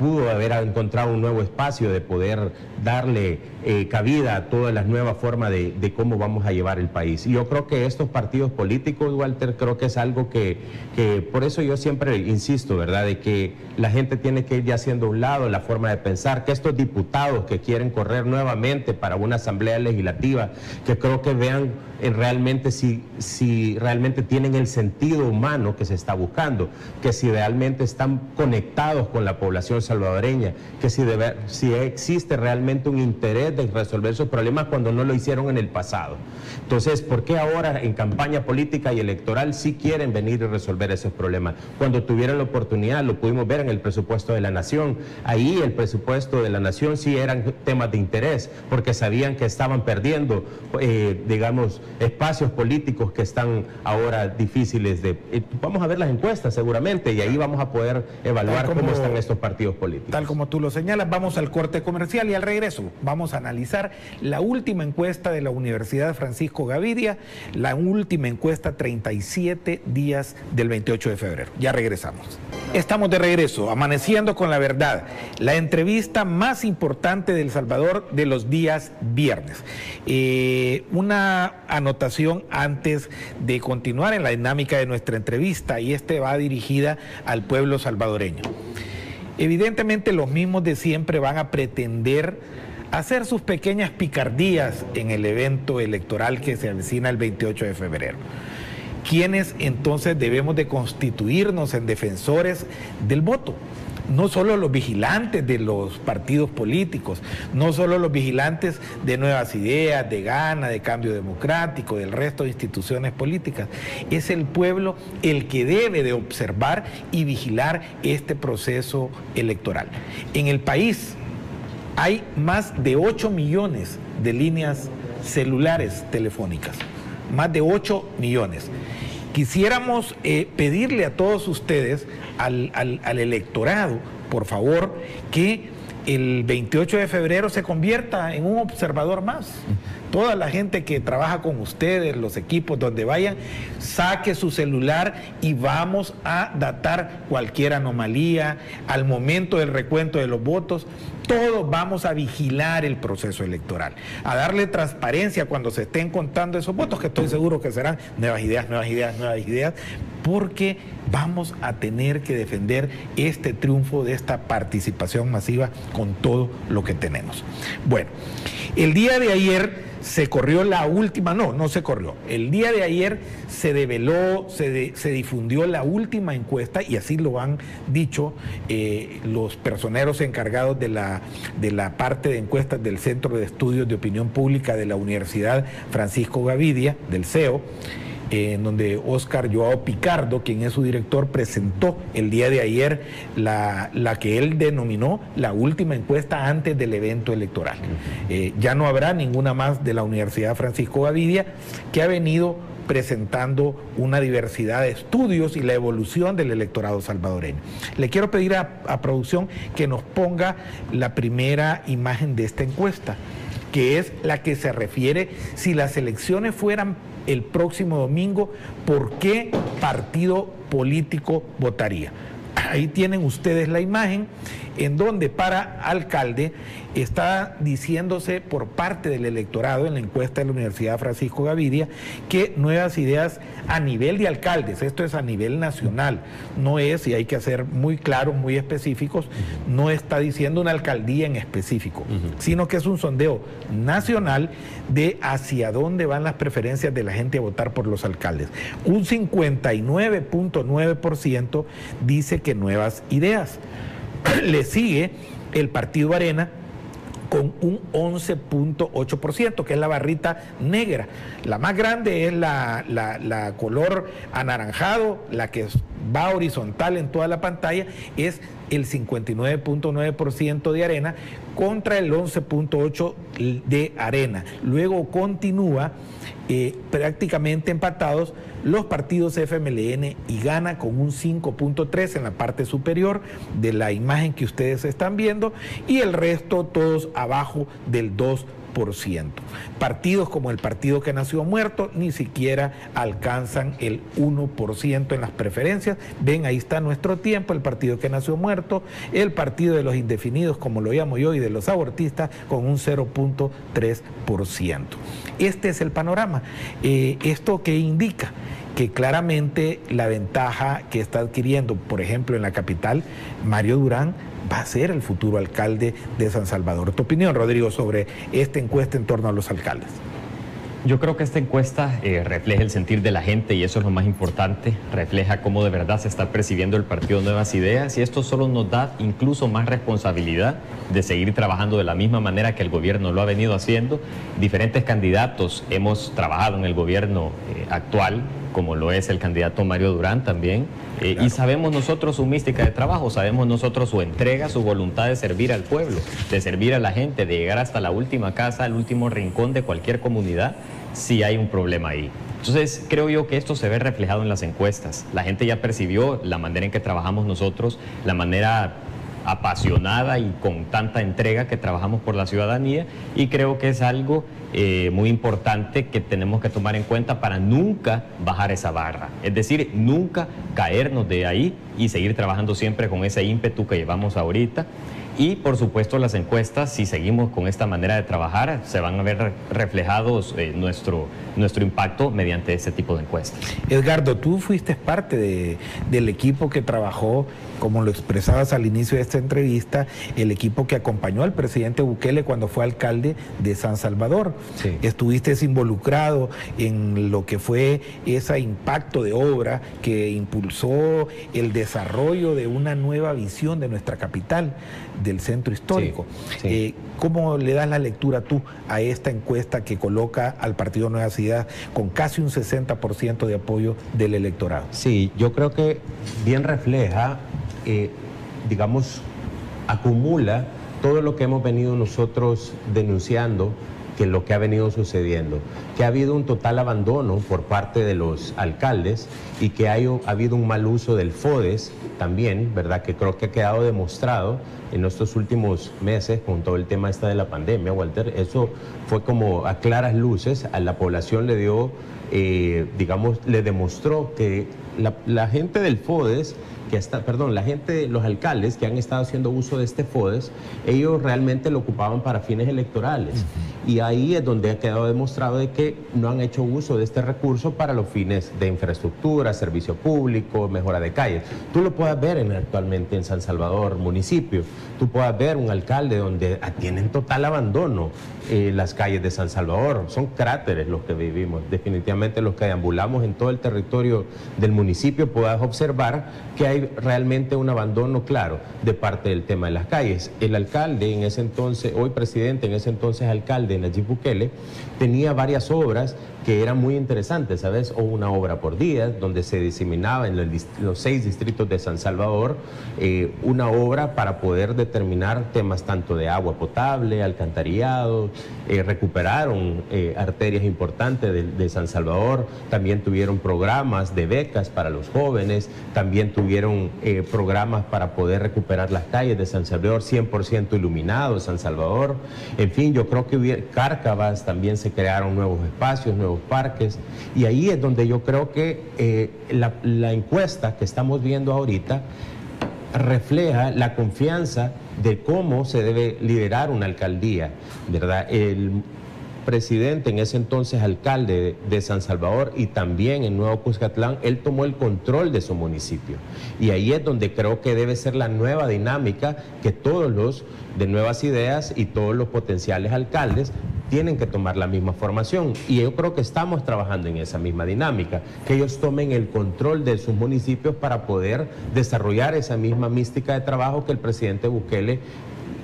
pudo haber encontrado un nuevo espacio de poder darle eh, cabida a todas las nuevas formas de, cómo vamos a llevar el país. Y yo creo que estos partidos políticos, Walter, creo que es algo que, que, por eso yo siempre insisto, ¿verdad?, de que la gente tiene que ir ya haciendo a un lado la forma de pensar, que estos diputados que quieren correr nuevamente para una asamblea legislativa, que creo que vean realmente si, si realmente tienen el sentido humano que se está buscando, que si realmente están conectados con la población salvadoreña, que si, debe, si existe realmente un interés de resolver esos problemas cuando no lo hicieron en el pasado. Entonces, ¿por qué ahora en campaña política y electoral sí quieren venir y resolver esos problemas? Cuando tuvieron la oportunidad, lo pudimos ver en el presupuesto de la Nación, ahí el presupuesto de la Nación sí eran temas de interés, porque sabían que estaban perdiendo, eh, digamos, espacios políticos que están ahora difíciles de... Eh, vamos a ver las encuestas seguramente y ahí vamos a poder evaluar cómo están estos partidos Tal como tú lo señalas, vamos al corte comercial y al regreso vamos a analizar la última encuesta de la Universidad Francisco Gavidia, la última encuesta 37 días del 28 de febrero. Ya regresamos. Estamos de regreso, amaneciendo con la verdad, la entrevista más importante de El Salvador de los días viernes. Eh, una anotación antes de continuar en la dinámica de nuestra entrevista y este va dirigida al pueblo salvadoreño. Evidentemente los mismos de siempre van a pretender hacer sus pequeñas picardías en el evento electoral que se avecina el 28 de febrero quienes entonces debemos de constituirnos en defensores del voto. No solo los vigilantes de los partidos políticos, no solo los vigilantes de nuevas ideas, de gana, de cambio democrático, del resto de instituciones políticas. Es el pueblo el que debe de observar y vigilar este proceso electoral. En el país hay más de 8 millones de líneas celulares telefónicas más de 8 millones. Quisiéramos eh, pedirle a todos ustedes, al, al electorado, por favor, que el 28 de febrero se convierta en un observador más. Toda la gente que trabaja con ustedes, los equipos donde vayan, saque su celular y vamos a datar cualquier anomalía al momento del recuento de los votos. Todos vamos a vigilar el proceso electoral, a darle transparencia cuando se estén contando esos votos, que estoy seguro que serán nuevas ideas, nuevas ideas, nuevas ideas, porque vamos a tener que defender este triunfo de esta participación masiva con todo lo que tenemos. Bueno, el día de ayer se corrió la última, no, no se corrió. El día de ayer se develó, se, difundió la última encuesta y así lo han dicho eh, los personeros encargados de la, de la parte de encuestas del Centro de Estudios de Opinión Pública de la Universidad Francisco Gavidia, del CEO en donde Oscar Joao Picardo, quien es su director, presentó el día de ayer la, que él denominó la última encuesta antes del evento electoral. Eh, ya no habrá ninguna más de la Universidad Francisco Gavidia que ha venido presentando una diversidad de estudios y la evolución del electorado salvadoreño. Le quiero pedir a, a producción que nos ponga la primera imagen de esta encuesta que es la que se refiere si las elecciones fueran el próximo domingo, ¿por qué partido político votaría? Ahí tienen ustedes la imagen en donde para alcalde está diciéndose por parte del electorado en la encuesta de la Universidad Francisco Gavidia que nuevas ideas a nivel de alcaldes, esto es a nivel nacional, no es, y hay que ser muy claros, muy específicos, no está diciendo una alcaldía en específico, sino que es un sondeo nacional de hacia dónde van las preferencias de la gente a votar por los alcaldes. Un 59.9% dice que nuevas ideas. Le sigue el Partido Arena con un 11.8%, que es la barrita negra. La más grande es la, la, color anaranjado, la que va horizontal en toda la pantalla, es el 59.9% de arena contra el 11.8% de arena. Luego continúa eh, prácticamente empatados los partidos FMLN y gana con un 5.3 en la parte superior de la imagen que ustedes están viendo y el resto todos abajo del 2%. Partidos como el partido que nació muerto ni siquiera alcanzan el 1% en las preferencias. Ven, ahí está nuestro tiempo, el partido que nació muerto, el partido de los indefinidos, como lo llamo yo, y de los abortistas, con un 0.3%. Este es el panorama. Eh, ¿Esto qué indica? que claramente la ventaja que está adquiriendo, por ejemplo, en la capital, Mario Durán va a ser el futuro alcalde de San Salvador. ¿Tu opinión, Rodrigo, sobre esta encuesta en torno a los alcaldes? Yo creo que esta encuesta eh, refleja el sentir de la gente y eso es lo más importante, refleja cómo de verdad se está percibiendo el Partido Nuevas Ideas y esto solo nos da incluso más responsabilidad de seguir trabajando de la misma manera que el gobierno lo ha venido haciendo. Diferentes candidatos hemos trabajado en el gobierno eh, actual, como lo es el candidato Mario Durán también, eh, y sabemos nosotros su mística de trabajo, sabemos nosotros su entrega, su voluntad de servir al pueblo, de servir a la gente, de llegar hasta la última casa, al último rincón de cualquier comunidad, si hay un problema ahí. Entonces, creo yo que esto se ve reflejado en las encuestas. La gente ya percibió la manera en que trabajamos nosotros, la manera apasionada y con tanta entrega que trabajamos por la ciudadanía y creo que es algo eh, muy importante que tenemos que tomar en cuenta para nunca bajar esa barra, es decir, nunca caernos de ahí y seguir trabajando siempre con ese ímpetu que llevamos ahorita. Y por supuesto las encuestas, si seguimos con esta manera de trabajar, se van a ver reflejados eh, nuestro, nuestro impacto mediante este tipo de encuestas. Edgardo, tú fuiste parte de, del equipo que trabajó, como lo expresabas al inicio de esta entrevista, el equipo que acompañó al presidente Bukele cuando fue alcalde de San Salvador. Estuviste involucrado en lo que fue ese impacto de obra que impulsó el desarrollo de una nueva visión de nuestra capital del centro histórico. Eh, ¿Cómo le das la lectura tú a esta encuesta que coloca al Partido Nueva Ciudad con casi un 60% de apoyo del electorado? Sí, yo creo que bien refleja, eh, digamos, acumula todo lo que hemos venido nosotros denunciando que lo que ha venido sucediendo, que ha habido un total abandono por parte de los alcaldes y que ha habido un mal uso del FODES también, ¿verdad? Que creo que ha quedado demostrado en estos últimos meses con todo el tema esta de la pandemia, Walter. Eso fue como a claras luces, a la población le dio, eh, digamos, le demostró que la, la gente del FODES que está, perdón, la gente, los alcaldes que han estado haciendo uso de este FODES, ellos realmente lo ocupaban para fines electorales. Y ahí es donde ha quedado demostrado de que no han hecho uso de este recurso para los fines de infraestructura, servicio público, mejora de calles. Tú lo puedes ver en, actualmente en San Salvador, municipio. Tú puedes ver un alcalde donde tienen total abandono eh, las calles de San Salvador. Son cráteres los que vivimos. Definitivamente los que deambulamos en todo el territorio del municipio puedes observar que hay realmente un abandono claro de parte del tema de las calles. El alcalde en ese entonces, hoy presidente, en ese entonces alcalde, Nayib Bukele, tenía varias obras que eran muy interesantes, ¿sabes? O una obra por día, donde se diseminaba en los seis distritos de San Salvador eh, una obra para poder determinar temas tanto de agua potable, alcantarillado, eh, recuperaron eh, arterias importantes de, San Salvador, también tuvieron programas de becas para los jóvenes, también tuvieron programas para poder recuperar las calles de San Salvador 100% iluminados, San Salvador, en fin, yo creo que hubiera, Cárcavas también se crearon nuevos espacios, nuevos parques. Y ahí es donde yo creo que eh, la, encuesta que estamos viendo ahorita refleja la confianza de cómo se debe liderar una alcaldía, ¿verdad? El presidente, en ese entonces alcalde de San Salvador y también en Nuevo Cuscatlán, él tomó el control de su municipio. Y ahí es donde creo que debe ser la nueva dinámica que todos los de nuevas ideas y todos los potenciales alcaldes tienen que tomar la misma formación. Y yo creo que estamos trabajando en esa misma dinámica, que ellos tomen el control de sus municipios para poder desarrollar esa misma mística de trabajo que el presidente Bukele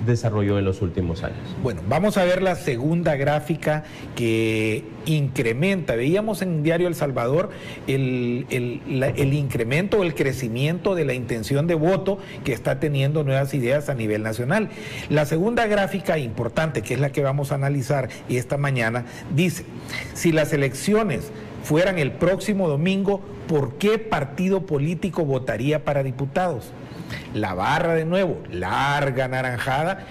desarrolló en los últimos años. Bueno, vamos a ver la segunda gráfica que incrementa. Veíamos en Diario El Salvador el, el, incremento o el crecimiento de la intención de voto que está teniendo nuevas ideas a nivel nacional. La segunda gráfica importante, que es la que vamos a analizar esta mañana, dice, si las elecciones fueran el próximo domingo, ¿por qué partido político votaría para diputados? La barra de nuevo, larga, naranjada,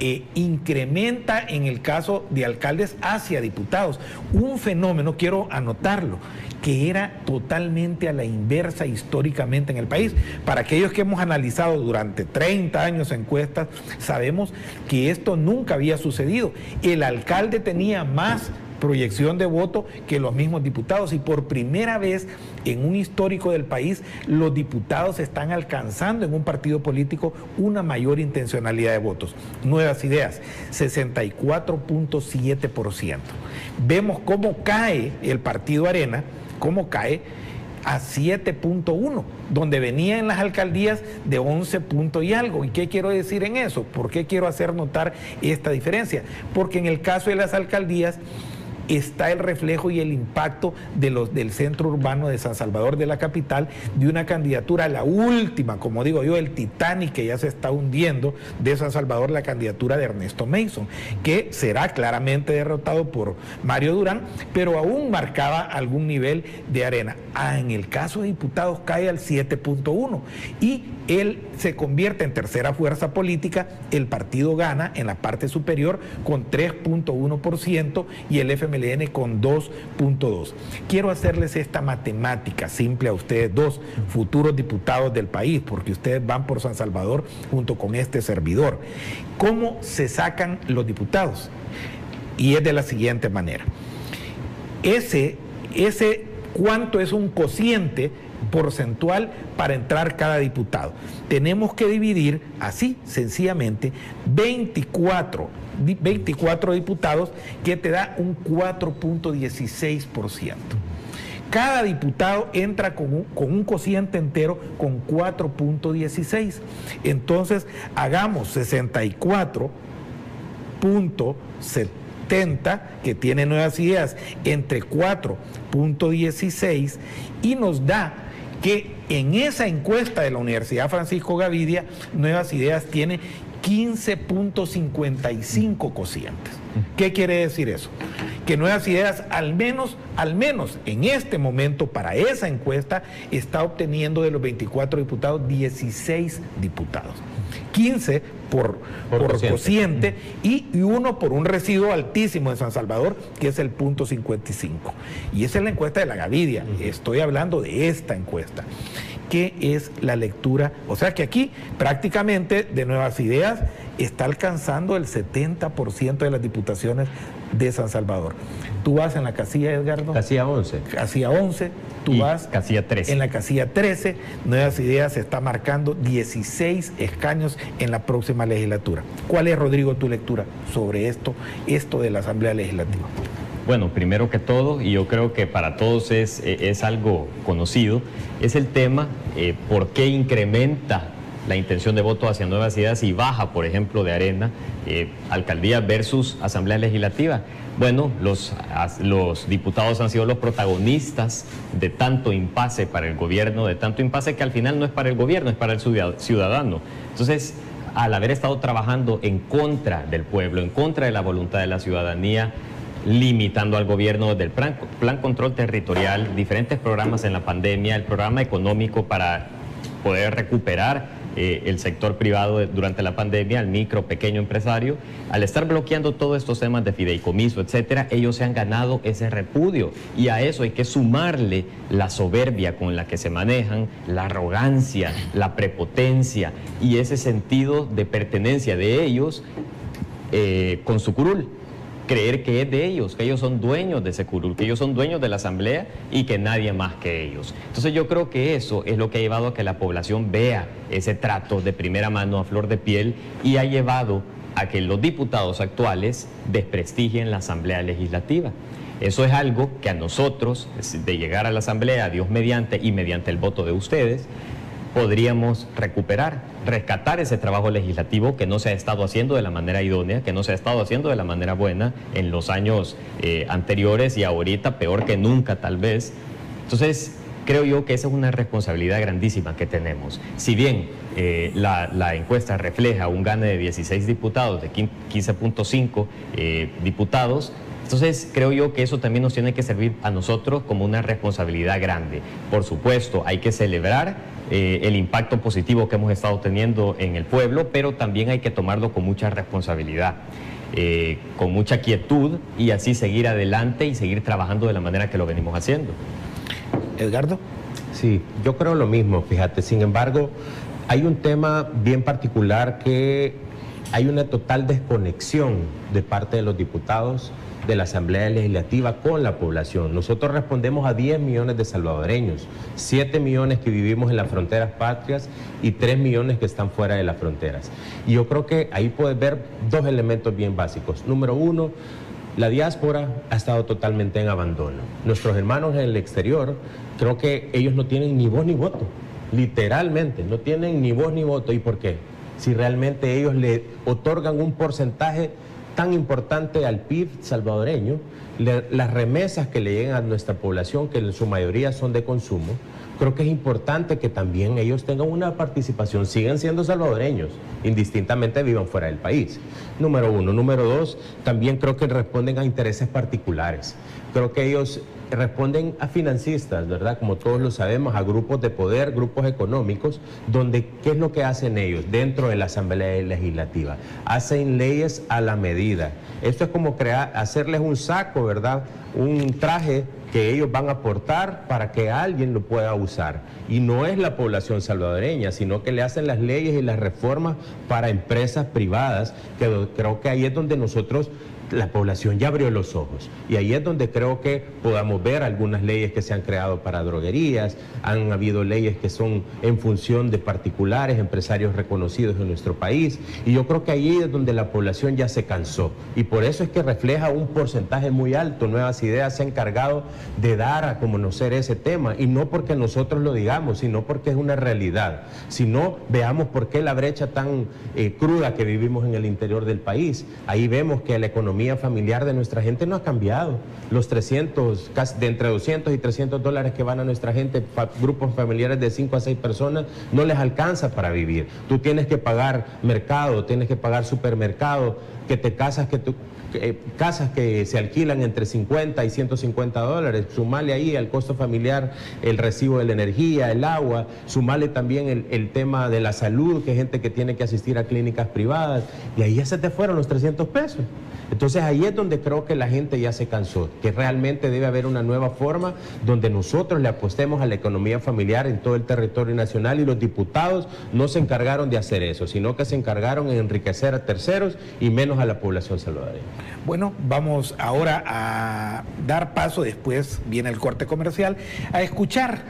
eh, incrementa en el caso de alcaldes hacia diputados. Un fenómeno, quiero anotarlo, que era totalmente a la inversa históricamente en el país. Para aquellos que hemos analizado durante 30 años encuestas, sabemos que esto nunca había sucedido. El alcalde tenía más proyección de voto que los mismos diputados. Y por primera vez en un histórico del país, los diputados están alcanzando en un partido político una mayor intencionalidad de votos. Nuevas ideas, 64.7%. Vemos cómo cae el partido Arena, cómo cae a 7.1, donde venía en las alcaldías de 11 puntos y algo. ¿Y qué quiero decir en eso? ¿Por qué quiero hacer notar esta diferencia? Porque en el caso de las alcaldías, está el reflejo y el impacto de los, del centro urbano de San Salvador de la capital, de una candidatura, la última, como digo yo, el Titanic que ya se está hundiendo de San Salvador, la candidatura de Ernesto Mason, que será claramente derrotado por Mario Durán, pero aún marcaba algún nivel de arena. Ah, en el caso de diputados cae al 7.1 y él se convierte en tercera fuerza política, el partido gana en la parte superior con 3.1% y el FMLN con 2.2%. Quiero hacerles esta matemática simple a ustedes dos, futuros diputados del país, porque ustedes van por San Salvador junto con este servidor. ¿Cómo se sacan los diputados? Y es de la siguiente manera. Ese, ese cuánto es un cociente porcentual para entrar cada diputado. Tenemos que dividir así, sencillamente, 24, 24 diputados que te da un 4.16%. Cada diputado entra con un, con un cociente entero con 4.16. Entonces, hagamos 64.70, que tiene nuevas ideas, entre 4.16 y nos da que en esa encuesta de la Universidad Francisco Gavidia, Nuevas Ideas tiene 15.55 cocientes. ¿Qué quiere decir eso? Que Nuevas Ideas, al menos, al menos en este momento, para esa encuesta, está obteniendo de los 24 diputados 16 diputados. 15 por, cociente, y, uno por un residuo altísimo en San Salvador, que es el punto 55. Y esa es la encuesta de la Gavidia. Estoy hablando de esta encuesta. ¿Qué es la lectura? O sea que aquí prácticamente de Nuevas Ideas está alcanzando el 70% de las diputaciones de San Salvador. Tú vas en la casilla, Edgardo. Casilla 11. Casilla 11. Tú vas. Casilla 13. En la casilla 13. Nuevas Ideas está marcando 16 escaños en la próxima legislatura. ¿Cuál es, Rodrigo, tu lectura sobre esto, esto de la Asamblea Legislativa? Bueno, primero que todo, y yo creo que para todos es, es algo conocido, es el tema eh, por qué incrementa la intención de voto hacia nuevas ideas y baja, por ejemplo, de arena, eh, alcaldía versus asamblea legislativa. Bueno, los, los diputados han sido los protagonistas de tanto impasse para el gobierno, de tanto impasse que al final no es para el gobierno, es para el ciudadano. Entonces, al haber estado trabajando en contra del pueblo, en contra de la voluntad de la ciudadanía, limitando al gobierno del plan, plan control territorial, diferentes programas en la pandemia, el programa económico para poder recuperar eh, el sector privado durante la pandemia, el micro, pequeño empresario, al estar bloqueando todos estos temas de fideicomiso, etcétera, ellos se han ganado ese repudio. Y a eso hay que sumarle la soberbia con la que se manejan, la arrogancia, la prepotencia y ese sentido de pertenencia de ellos eh, con su curul creer que es de ellos, que ellos son dueños de ese curul, que ellos son dueños de la asamblea y que nadie más que ellos. Entonces yo creo que eso es lo que ha llevado a que la población vea ese trato de primera mano a flor de piel y ha llevado a que los diputados actuales desprestigien la asamblea legislativa. Eso es algo que a nosotros, de llegar a la asamblea, Dios mediante y mediante el voto de ustedes, podríamos recuperar, rescatar ese trabajo legislativo que no se ha estado haciendo de la manera idónea, que no se ha estado haciendo de la manera buena en los años eh, anteriores y ahorita peor que nunca tal vez. Entonces, creo yo que esa es una responsabilidad grandísima que tenemos. Si bien eh, la, encuesta refleja un gane de 16 diputados, de 15.5 eh, diputados, entonces creo yo que eso también nos tiene que servir a nosotros como una responsabilidad grande. Por supuesto, hay que celebrar eh, el impacto positivo que hemos estado teniendo en el pueblo, pero también hay que tomarlo con mucha responsabilidad. Eh, con mucha quietud y así seguir adelante y seguir trabajando de la manera que lo venimos haciendo. Edgardo. Sí, yo creo lo mismo, fíjate. Sin embargo, hay un tema bien particular que hay una total desconexión de parte de los diputados de la Asamblea Legislativa con la población. Nosotros respondemos a 10 millones de salvadoreños, 7 millones que vivimos en las fronteras patrias y 3 millones que están fuera de las fronteras. Y yo creo que ahí puedes ver dos elementos bien básicos. Número uno, la diáspora ha estado totalmente en abandono. Nuestros hermanos en el exterior, creo que ellos no tienen ni voz ni voto, literalmente, no tienen ni voz ni voto. ¿Y por qué? Si realmente ellos le otorgan un porcentaje tan importante al PIB salvadoreño, las remesas que le llegan a nuestra población, que en su mayoría son de consumo, creo que es importante que también ellos tengan una participación, sigan siendo salvadoreños, indistintamente vivan fuera del país. Número uno. Número dos, también creo que responden a intereses particulares. Creo que ellos responden a financistas, ¿verdad? Como todos lo sabemos, a grupos de poder, grupos económicos, donde ¿qué es lo que hacen ellos dentro de la Asamblea Legislativa? Hacen leyes a la medida. Esto es como crear, hacerles un saco, ¿verdad? Un traje que ellos van a aportar para que alguien lo pueda usar. Y no es la población salvadoreña, sino que le hacen las leyes y las reformas para empresas privadas, que creo que ahí es donde nosotros la población ya abrió los ojos. Y ahí es donde creo que podamos ver algunas leyes que se han creado para droguerías, han habido leyes que son en función de particulares, empresarios reconocidos en nuestro país. Y yo creo que ahí es donde la población ya se cansó. Y por eso es que refleja un porcentaje muy alto. Nuevas Ideas se ha encargado de dar a conocer ese tema. Y no porque nosotros lo digamos, sino porque es una realidad. Si no, veamos por qué la brecha tan eh, cruda que vivimos en el interior del país. Ahí vemos que la economía familiar de nuestra gente no ha cambiado. Los 300, casi de entre 200 y 300 dólares que van a nuestra gente, grupos familiares de 5 a 6 personas, no les alcanza para vivir. Tú tienes que pagar mercado, tienes que pagar supermercado, que te casas, que tú eh, casas que se alquilan entre 50 y 150 dólares, sumale ahí al costo familiar el recibo de la energía, el agua, sumale también el, el, tema de la salud, que gente que tiene que asistir a clínicas privadas, y ahí ya se te fueron los 300 pesos. Entonces ahí es donde creo que la gente ya se cansó, que realmente debe haber una nueva forma donde nosotros le apostemos a la economía familiar en todo el territorio nacional y los diputados no se encargaron de hacer eso, sino que se encargaron de enriquecer a terceros y menos a la población salvadoreña. Bueno, vamos ahora a dar paso, después viene el corte comercial, a escuchar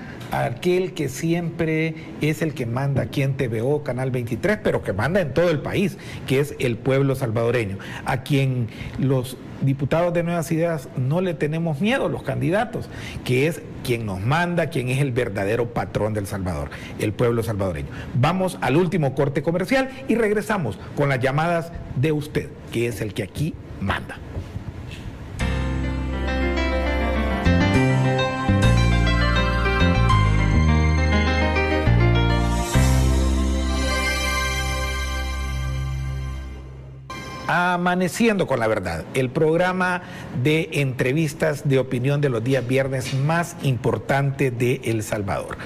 aquel que siempre es el que manda aquí en TVO, Canal 23, pero que manda en todo el país, que es el pueblo salvadoreño, a quien los diputados de Nuevas Ideas no le tenemos miedo, los candidatos, que es quien nos manda, quien es el verdadero patrón del Salvador, el pueblo salvadoreño. Vamos al último corte comercial y regresamos con las llamadas de usted, que es el que aquí manda. Amaneciendo con la verdad, el programa de entrevistas de opinión de los días viernes más importante de El Salvador.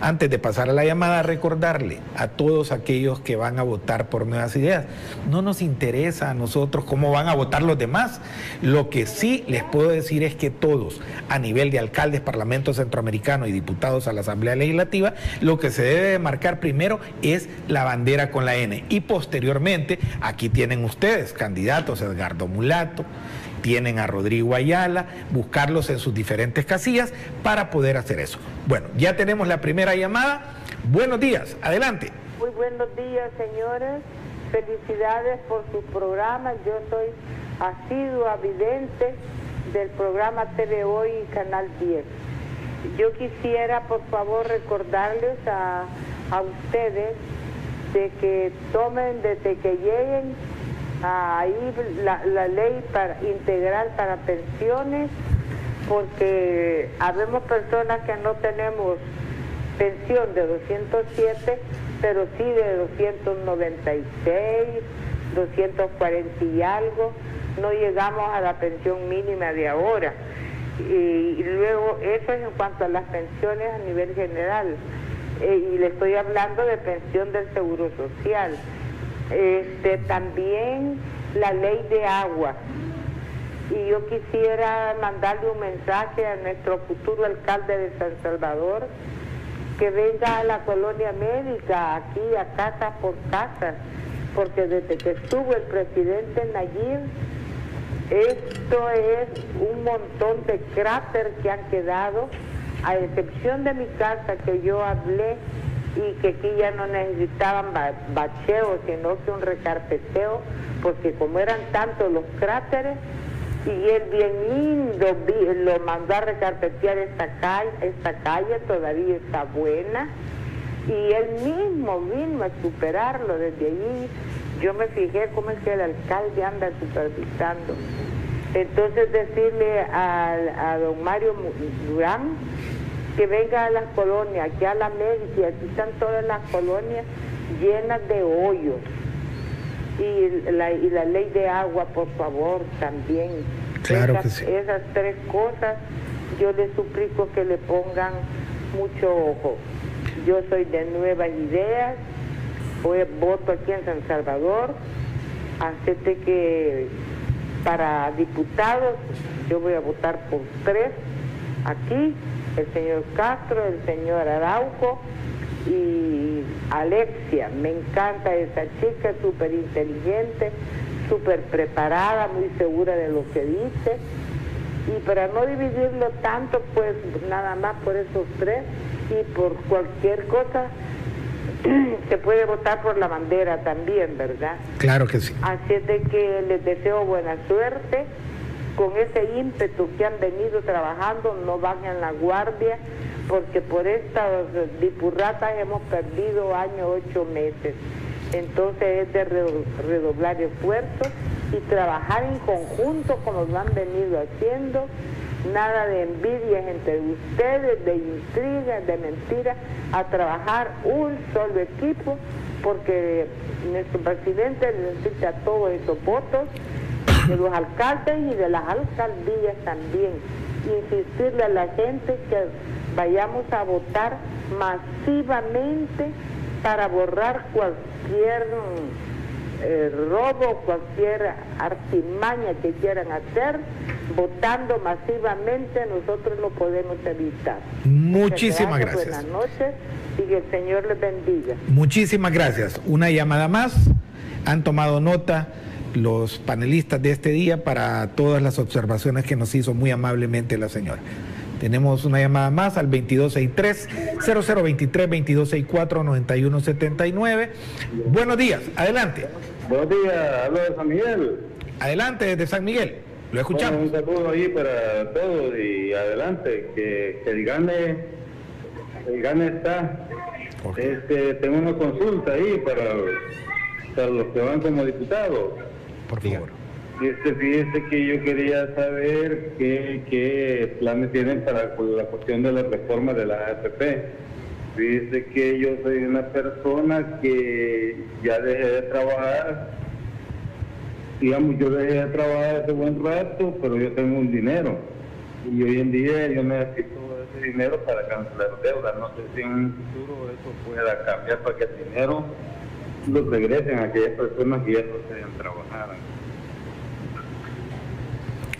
Antes de pasar a la llamada, recordarle a todos aquellos que van a votar por nuevas ideas, no nos interesa a nosotros cómo van a votar los demás. Lo que sí les puedo decir es que todos, a nivel de alcaldes, Parlamento Centroamericano y diputados a la Asamblea Legislativa, lo que se debe marcar primero es la bandera con la N. Y posteriormente, aquí tienen ustedes, candidatos Edgardo Mulato, tienen a Rodrigo Ayala, buscarlos en sus diferentes casillas para poder hacer eso. Bueno, ya tenemos la primera llamada. Buenos días, adelante. Muy buenos días, señores. Felicidades por su programa. Yo soy asidua vidente del programa TV Hoy y Canal 10. Yo quisiera, por favor, recordarles a, a ustedes de que tomen desde que lleguen ahí la, la ley para, integral para pensiones, porque habemos personas que no tenemos pensión de 207, pero sí de 296, 240 y algo, no llegamos a la pensión mínima de ahora. Y, luego, eso es en cuanto a las pensiones a nivel general. eh, y le estoy hablando de pensión del Seguro Social. Este, también la ley de agua. Y yo quisiera mandarle un mensaje a nuestro futuro alcalde de San Salvador, que venga a la colonia médica, aquí a casa por casa, porque desde que estuvo el presidente Nayib, esto es un montón de cráteres que han quedado, a excepción de mi casa que yo hablé y que aquí ya no necesitaban bacheo, sino que un recarpeteo, porque como eran tantos los cráteres, y él bien lindo lo mandó a recarpetear esta calle, esta calle todavía está buena, y él mismo vino a superarlo desde allí. Yo me fijé cómo es que el alcalde anda supervisando. Entonces decirle a, a don Mario Durán, que venga a las colonias, aquí a la Médica, aquí están todas las colonias llenas de hoyos. Y la, y la ley de agua, por favor, también. Claro esas, que sí. Esas tres cosas yo les suplico que le pongan mucho ojo. Yo soy de Nuevas Ideas, hoy voto aquí en San Salvador, acepte que para diputados yo voy a votar por tres aquí el señor Castro, el señor Araujo y Alexia. Me encanta esa chica, súper inteligente, súper preparada, muy segura de lo que dice. Y para no dividirlo tanto, pues nada más por esos tres y por cualquier cosa, se puede votar por la bandera también, ¿verdad? Claro que sí. Así es de que les deseo buena suerte con ese ímpetu que han venido trabajando, no bajen la guardia, porque por estas dipurratas hemos perdido años, ocho meses. Entonces es de redoblar esfuerzos y trabajar en conjunto como lo han venido haciendo. Nada de envidias entre ustedes, de intrigas, de mentiras, a trabajar un solo equipo, porque nuestro presidente necesita todos esos votos de los alcaldes y de las alcaldías también. Insistirle a la gente que vayamos a votar masivamente para borrar cualquier eh, robo, cualquier artimaña que quieran hacer, votando masivamente nosotros lo podemos evitar. Muchísimas gracias. Buenas noches y que el Señor les bendiga. Muchísimas gracias. Una llamada más. Han tomado nota los panelistas de este día para todas las observaciones que nos hizo muy amablemente la señora. Tenemos una llamada más al 2263-0023-2264-9179. Buenos días, adelante. Buenos días, hablo de San Miguel. Adelante desde San Miguel, lo escuchamos. un saludo ahí para todos y adelante, que, el gane, el gane está. Este, tengo una consulta ahí para, para los que van como diputados por favor. Este, fíjese que yo quería saber qué, qué planes tienen para la cuestión de la reforma de la AFP. Fíjese que yo soy una persona que ya dejé de trabajar. Digamos, yo dejé de trabajar hace buen rato, pero yo tengo un dinero. Y hoy en día yo necesito ese dinero para cancelar deuda. No sé si en un futuro eso pueda cambiar para que el dinero los regresen a aquellas personas que ya no se trabajar.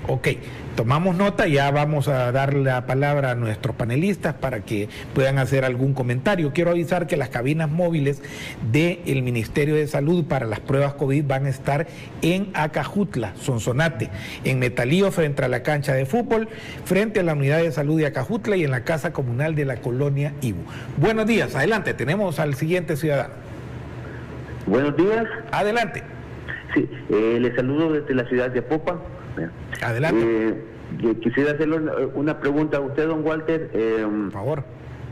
Ok, tomamos nota, ya vamos a dar la palabra a nuestros panelistas para que puedan hacer algún comentario. Quiero avisar que las cabinas móviles del Ministerio de Salud para las pruebas COVID van a estar en Acajutla, Sonsonate, en Metalío frente a la cancha de fútbol, frente a la unidad de salud de Acajutla y en la casa comunal de la colonia Ibu. Buenos días, adelante, tenemos al siguiente ciudadano. Buenos días. Adelante. Sí, eh, le saludo desde la ciudad de Popa. Adelante. Eh, quisiera hacerle una pregunta a usted, don Walter. Eh, Por favor.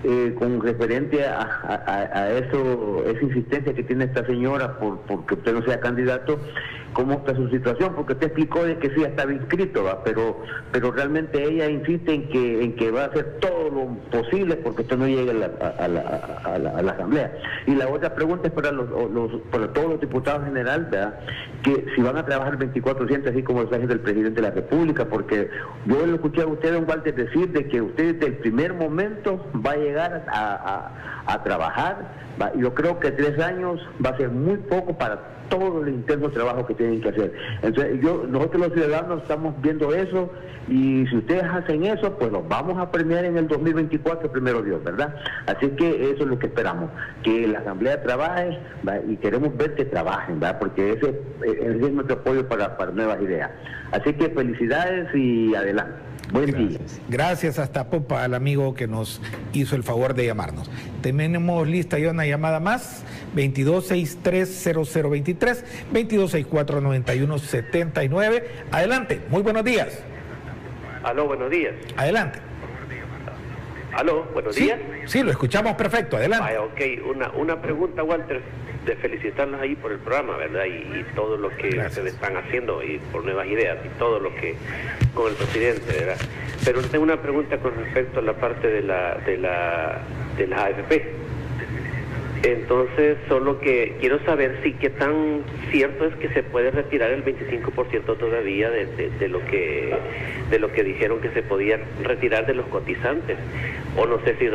Eh, con referente a, eso, esa insistencia que tiene esta señora por, por que usted no sea candidato, cómo está su situación, porque te explicó de que sí estaba inscrito, pero pero realmente ella insiste en que en que va a hacer todo lo posible porque esto no llegue a la, a la, a la, asamblea. Y la otra pregunta es para los, para todos los diputados general, ¿verdad? que si van a trabajar 2400 así como lo está haciendo el presidente de la República, porque yo lo escuché a usted, don Walter, decir de que usted desde el primer momento va a llegar a, a trabajar yo creo que tres años va a ser muy poco para todo el intenso trabajo que tienen que hacer. Entonces, yo, nosotros los ciudadanos estamos viendo eso y si ustedes hacen eso, pues los vamos a premiar en el 2024, primero Dios, ¿verdad? Así que eso es lo que esperamos, que la Asamblea trabaje y queremos ver que trabajen, ¿verdad? Porque ese, ese es nuestro apoyo para, para nuevas ideas. Así que felicidades y adelante. Buen día. Gracias hasta Popa al amigo que nos hizo el favor de llamarnos. Tenemos lista ya una llamada más, 22630023, 22649179. Adelante, muy buenos días. Aló, buenos días. Adelante. Aló, buenos días. Sí, lo escuchamos perfecto, adelante. Vaya, ok, una, una pregunta, Walter de felicitarlos ahí por el programa, ¿verdad? Y, todo lo que ustedes están haciendo y por nuevas ideas y todo lo que con el presidente, ¿verdad? Pero tengo una pregunta con respecto a la parte de la de la de la AFP. Entonces, solo que quiero saber si qué tan cierto es que se puede retirar el 25% todavía de, lo que de lo que dijeron que se podía retirar de los cotizantes. O no sé si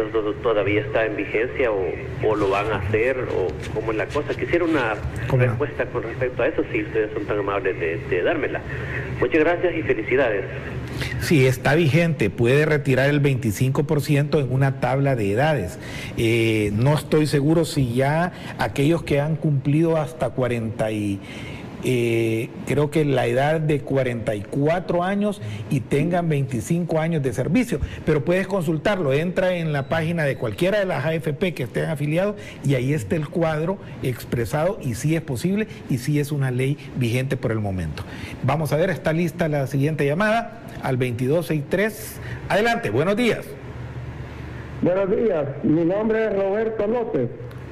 todavía está en vigencia o, lo van a hacer o cómo es la cosa. Quisiera una respuesta con respecto a eso, si ustedes son tan amables de dármela. Muchas gracias y felicidades. Sí, está vigente, puede retirar el 25% en una tabla de edades. Eh, no estoy seguro si ya aquellos que han cumplido hasta 40 y eh, creo que la edad de 44 años y tengan 25 años de servicio. Pero puedes consultarlo, entra en la página de cualquiera de las AFP que estén afiliados y ahí está el cuadro expresado y sí es posible y sí es una ley vigente por el momento. Vamos a ver, está lista la siguiente llamada al 2263. Adelante, buenos días. Buenos días, mi nombre es Roberto López.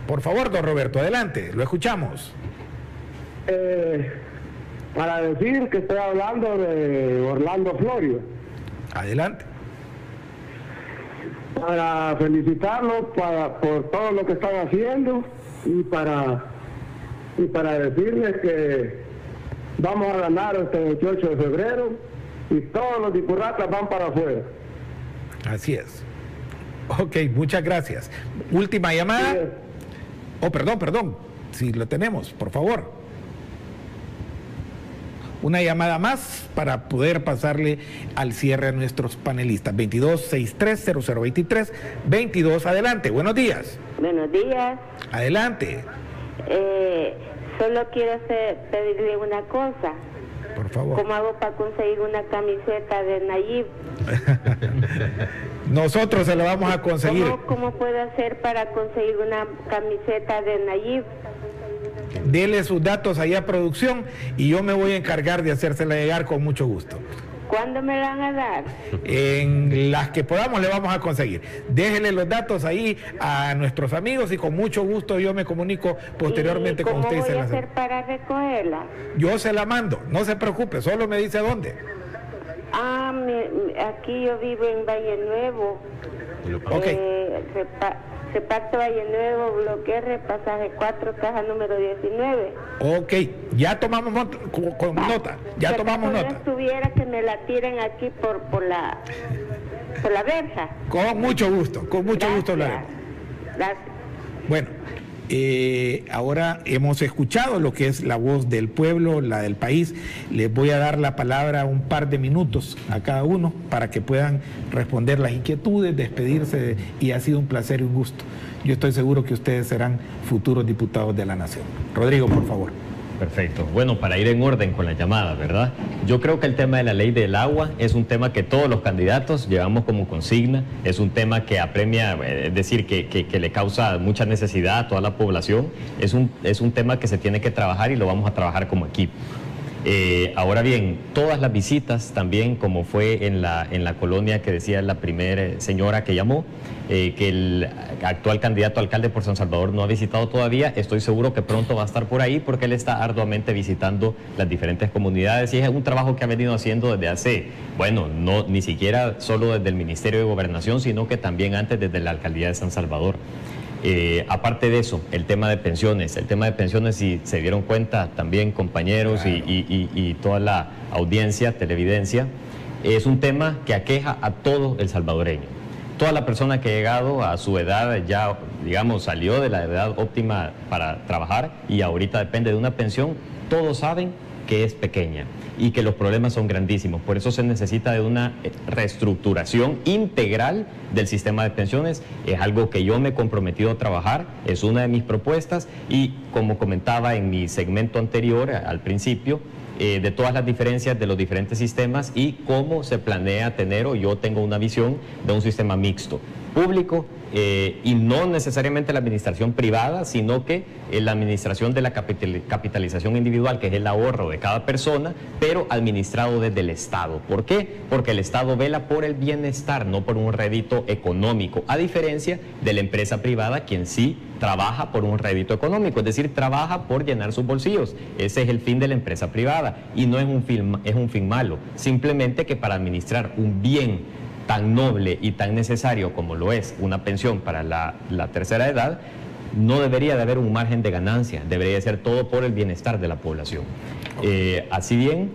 Por favor, don Roberto, adelante, lo escuchamos. Eh, para decir que estoy hablando de Orlando Florio. Adelante. Para felicitarlos para, por todo lo que están haciendo y para, y para decirles que vamos a ganar este 28 de febrero y todos los dipuratas van para afuera. Así es. Ok, muchas gracias. Última llamada. Oh, perdón, perdón. Si lo tenemos, por favor una llamada más para poder pasarle al cierre a nuestros panelistas. 22630023, 22, adelante, buenos días. Buenos días. Adelante. Eh, solo quiero pedirle una cosa. Por favor. ¿Cómo hago para conseguir una camiseta de Nayib? Nosotros se lo vamos a conseguir. ¿Cómo, ¿Cómo puedo hacer para conseguir una camiseta de Nayib? dele sus datos ahí a producción y yo me voy a encargar de hacérsela llegar con mucho gusto. ¿Cuándo me van a dar? En las que podamos le vamos a conseguir. Déjele los datos ahí a nuestros amigos y con mucho gusto yo me comunico posteriormente con ustedes. ¿Cómo voy a hacer para recogerla? Yo se la mando, no se preocupe, solo me dice dónde. Ah, aquí yo vivo en Valle Nuevo. Ok. Eh, Reparto Valle Nuevo, bloque R, pasaje 4, caja número 19. Ok, ya tomamos con, nota, ya tomamos nota. estuviera que me la tiren aquí por, por, la, por la verja. Con mucho gusto, con mucho gusto hablaremos. Gracias. Bueno. Eh, ahora hemos escuchado lo que es la voz del pueblo, la del país. Les voy a dar la palabra un par de minutos a cada uno para que puedan responder las inquietudes, despedirse y ha sido un placer y un gusto. Yo estoy seguro que ustedes serán futuros diputados de la Nación. Rodrigo, por favor. Perfecto. Bueno, para ir en orden con la llamada, ¿verdad? Yo creo que el tema de la ley del agua es un tema que todos los candidatos llevamos como consigna, es un tema que apremia, eh, es decir, que, le causa mucha necesidad a toda la población, es un, es un tema que se tiene que trabajar y lo vamos a trabajar como equipo. Eh, ahora bien, todas las visitas también, como fue en la, en la colonia que decía la primera señora que llamó, eh, que el actual candidato alcalde por San Salvador no ha visitado todavía, estoy seguro que pronto va a estar por ahí porque él está arduamente visitando las diferentes comunidades y es un trabajo que ha venido haciendo desde hace, bueno, no ni siquiera solo desde el Ministerio de Gobernación, sino que también antes desde la alcaldía de San Salvador. Eh, aparte de eso, el tema de pensiones. El tema de pensiones, si se dieron cuenta también compañeros y, toda la audiencia, televidencia, es un tema que aqueja a todo el salvadoreño. Toda la persona que ha llegado a su edad ya, digamos, salió de la edad óptima para trabajar y ahorita depende de una pensión, todos saben que es pequeña y que los problemas son grandísimos. Por eso se necesita de una eh, reestructuración integral del sistema de pensiones. Es algo que yo me he comprometido a trabajar, es una de mis propuestas y como comentaba en mi segmento anterior al principio, eh, de todas las diferencias de los diferentes sistemas y cómo se planea tener o yo tengo una visión de un sistema mixto, público eh, y no necesariamente la administración privada, sino que eh, la administración de la capitalización individual, que es el ahorro de cada persona, pero administrado desde el Estado. ¿Por qué? Porque el Estado vela por el bienestar, no por un rédito económico, a diferencia de la empresa privada, quien sí trabaja por un rédito económico, es decir, trabaja por llenar sus bolsillos. Ese es el fin de la empresa privada y no es un fin, es un fin malo, simplemente que para administrar un bien tan noble y tan necesario como lo es una pensión para la, tercera edad, no debería de haber un margen de ganancia, debería ser todo por el bienestar de la población. Eh, así bien,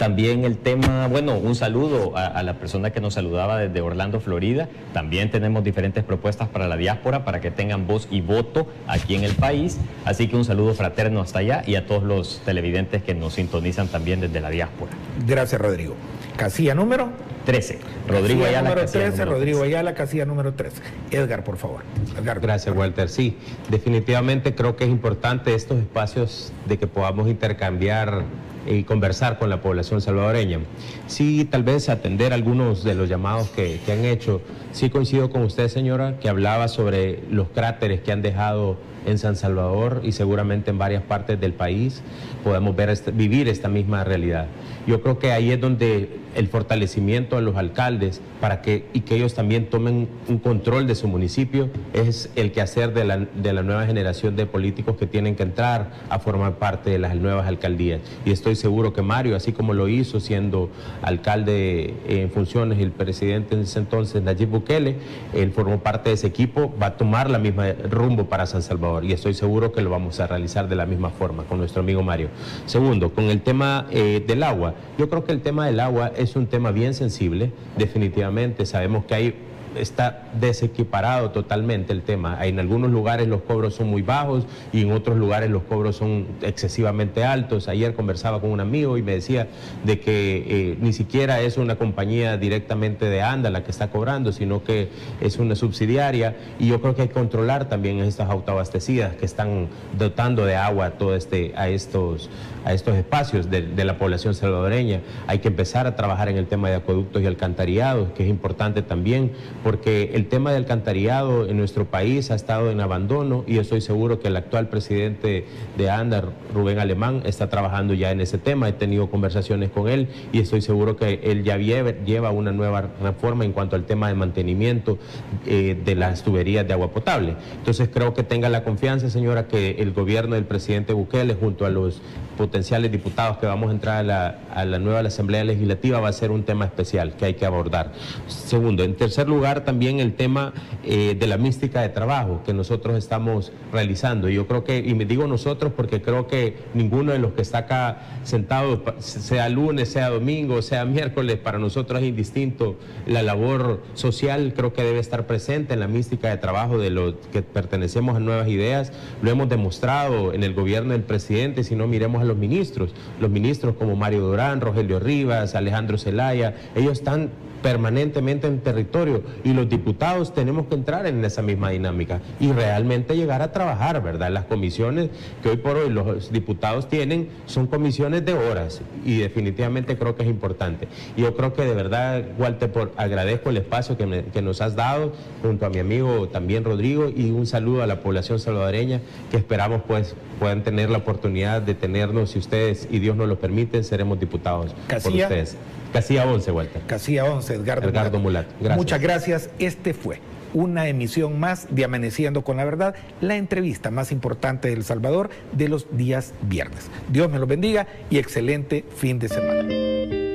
también el tema, bueno, un saludo a, la persona que nos saludaba desde Orlando, Florida. También tenemos diferentes propuestas para la diáspora para que tengan voz y voto aquí en el país. Así que un saludo fraterno hasta allá y a todos los televidentes que nos sintonizan también desde la diáspora. Gracias, Rodrigo. Casilla número 13. Rodrigo Ayala. Número 13, Rodrigo Ayala, casilla número 13. Edgar, por favor. Edgar, Gracias, Walter. Sí, definitivamente creo que es importante estos espacios de que podamos intercambiar y conversar con la población salvadoreña. Sí, tal vez atender algunos de los llamados que, que han hecho. Sí coincido con usted, señora, que hablaba sobre los cráteres que han dejado en San Salvador y seguramente en varias partes del país podemos ver este, vivir esta misma realidad. Yo creo que ahí es donde el fortalecimiento de los alcaldes para que y que ellos también tomen un control de su municipio es el quehacer de la, de la nueva generación de políticos que tienen que entrar a formar parte de las nuevas alcaldías. Y estoy seguro que Mario, así como lo hizo siendo alcalde en funciones el presidente en ese entonces, Nayib Bukele, él formó parte de ese equipo, va a tomar la misma rumbo para San Salvador y estoy seguro que lo vamos a realizar de la misma forma con nuestro amigo Mario. Segundo, con el tema eh, del agua, yo creo que el tema del agua es un tema bien sensible, definitivamente. Sabemos que hay está desequiparado totalmente el tema. En algunos lugares los cobros son muy bajos y en otros lugares los cobros son excesivamente altos. Ayer conversaba con un amigo y me decía de que eh, ni siquiera es una compañía directamente de ANDA la que está cobrando, sino que es una subsidiaria y yo creo que hay que controlar también estas autoabastecidas que están dotando de agua a, todo este, a, estos, a estos espacios de, de la población salvadoreña. Hay que empezar a trabajar en el tema de acueductos y alcantarillados, que es importante también porque el tema del alcantarillado en nuestro país ha estado en abandono y estoy seguro que el actual presidente de ANDA, Rubén Alemán, está trabajando ya en ese tema. He tenido conversaciones con él y estoy seguro que él ya lleva una nueva reforma en cuanto al tema de mantenimiento eh, de las tuberías de agua potable. Entonces creo que tenga la confianza, señora, que el gobierno del presidente Bukele junto a los potenciales diputados que vamos a entrar a la, a la nueva Asamblea Legislativa va a ser un tema especial que hay que abordar. Segundo, en tercer lugar también el tema eh, de la mística de trabajo que nosotros estamos realizando. Yo creo que, y me digo nosotros porque creo que ninguno de los que está acá sentado, sea lunes, sea domingo, sea miércoles, para nosotros es indistinto la labor social, creo que debe estar presente en la mística de trabajo de los que pertenecemos a Nuevas Ideas. Lo hemos demostrado en el gobierno del presidente, si no miremos a los ministros, los ministros como Mario Durán, Rogelio Rivas, Alejandro Zelaya, ellos están permanentemente en territorio y los diputados tenemos que entrar en esa misma dinámica y realmente llegar a trabajar, ¿verdad? Las comisiones que hoy por hoy los diputados tienen son comisiones de horas y definitivamente creo que es importante. Y yo creo que de verdad, Walter, por, agradezco el espacio que, que nos has dado junto a mi amigo también Rodrigo y un saludo a la población salvadoreña que esperamos pues puedan tener la oportunidad de tenernos, si ustedes y Dios nos lo permiten, seremos diputados por ustedes. Casilla 11, Walter. Casilla 11, Edgardo, Edgardo Mulat. Gracias. Muchas gracias. Este fue una emisión más de Amaneciendo con la Verdad, la entrevista más importante de El Salvador de los días viernes. Dios me lo bendiga y excelente fin de semana.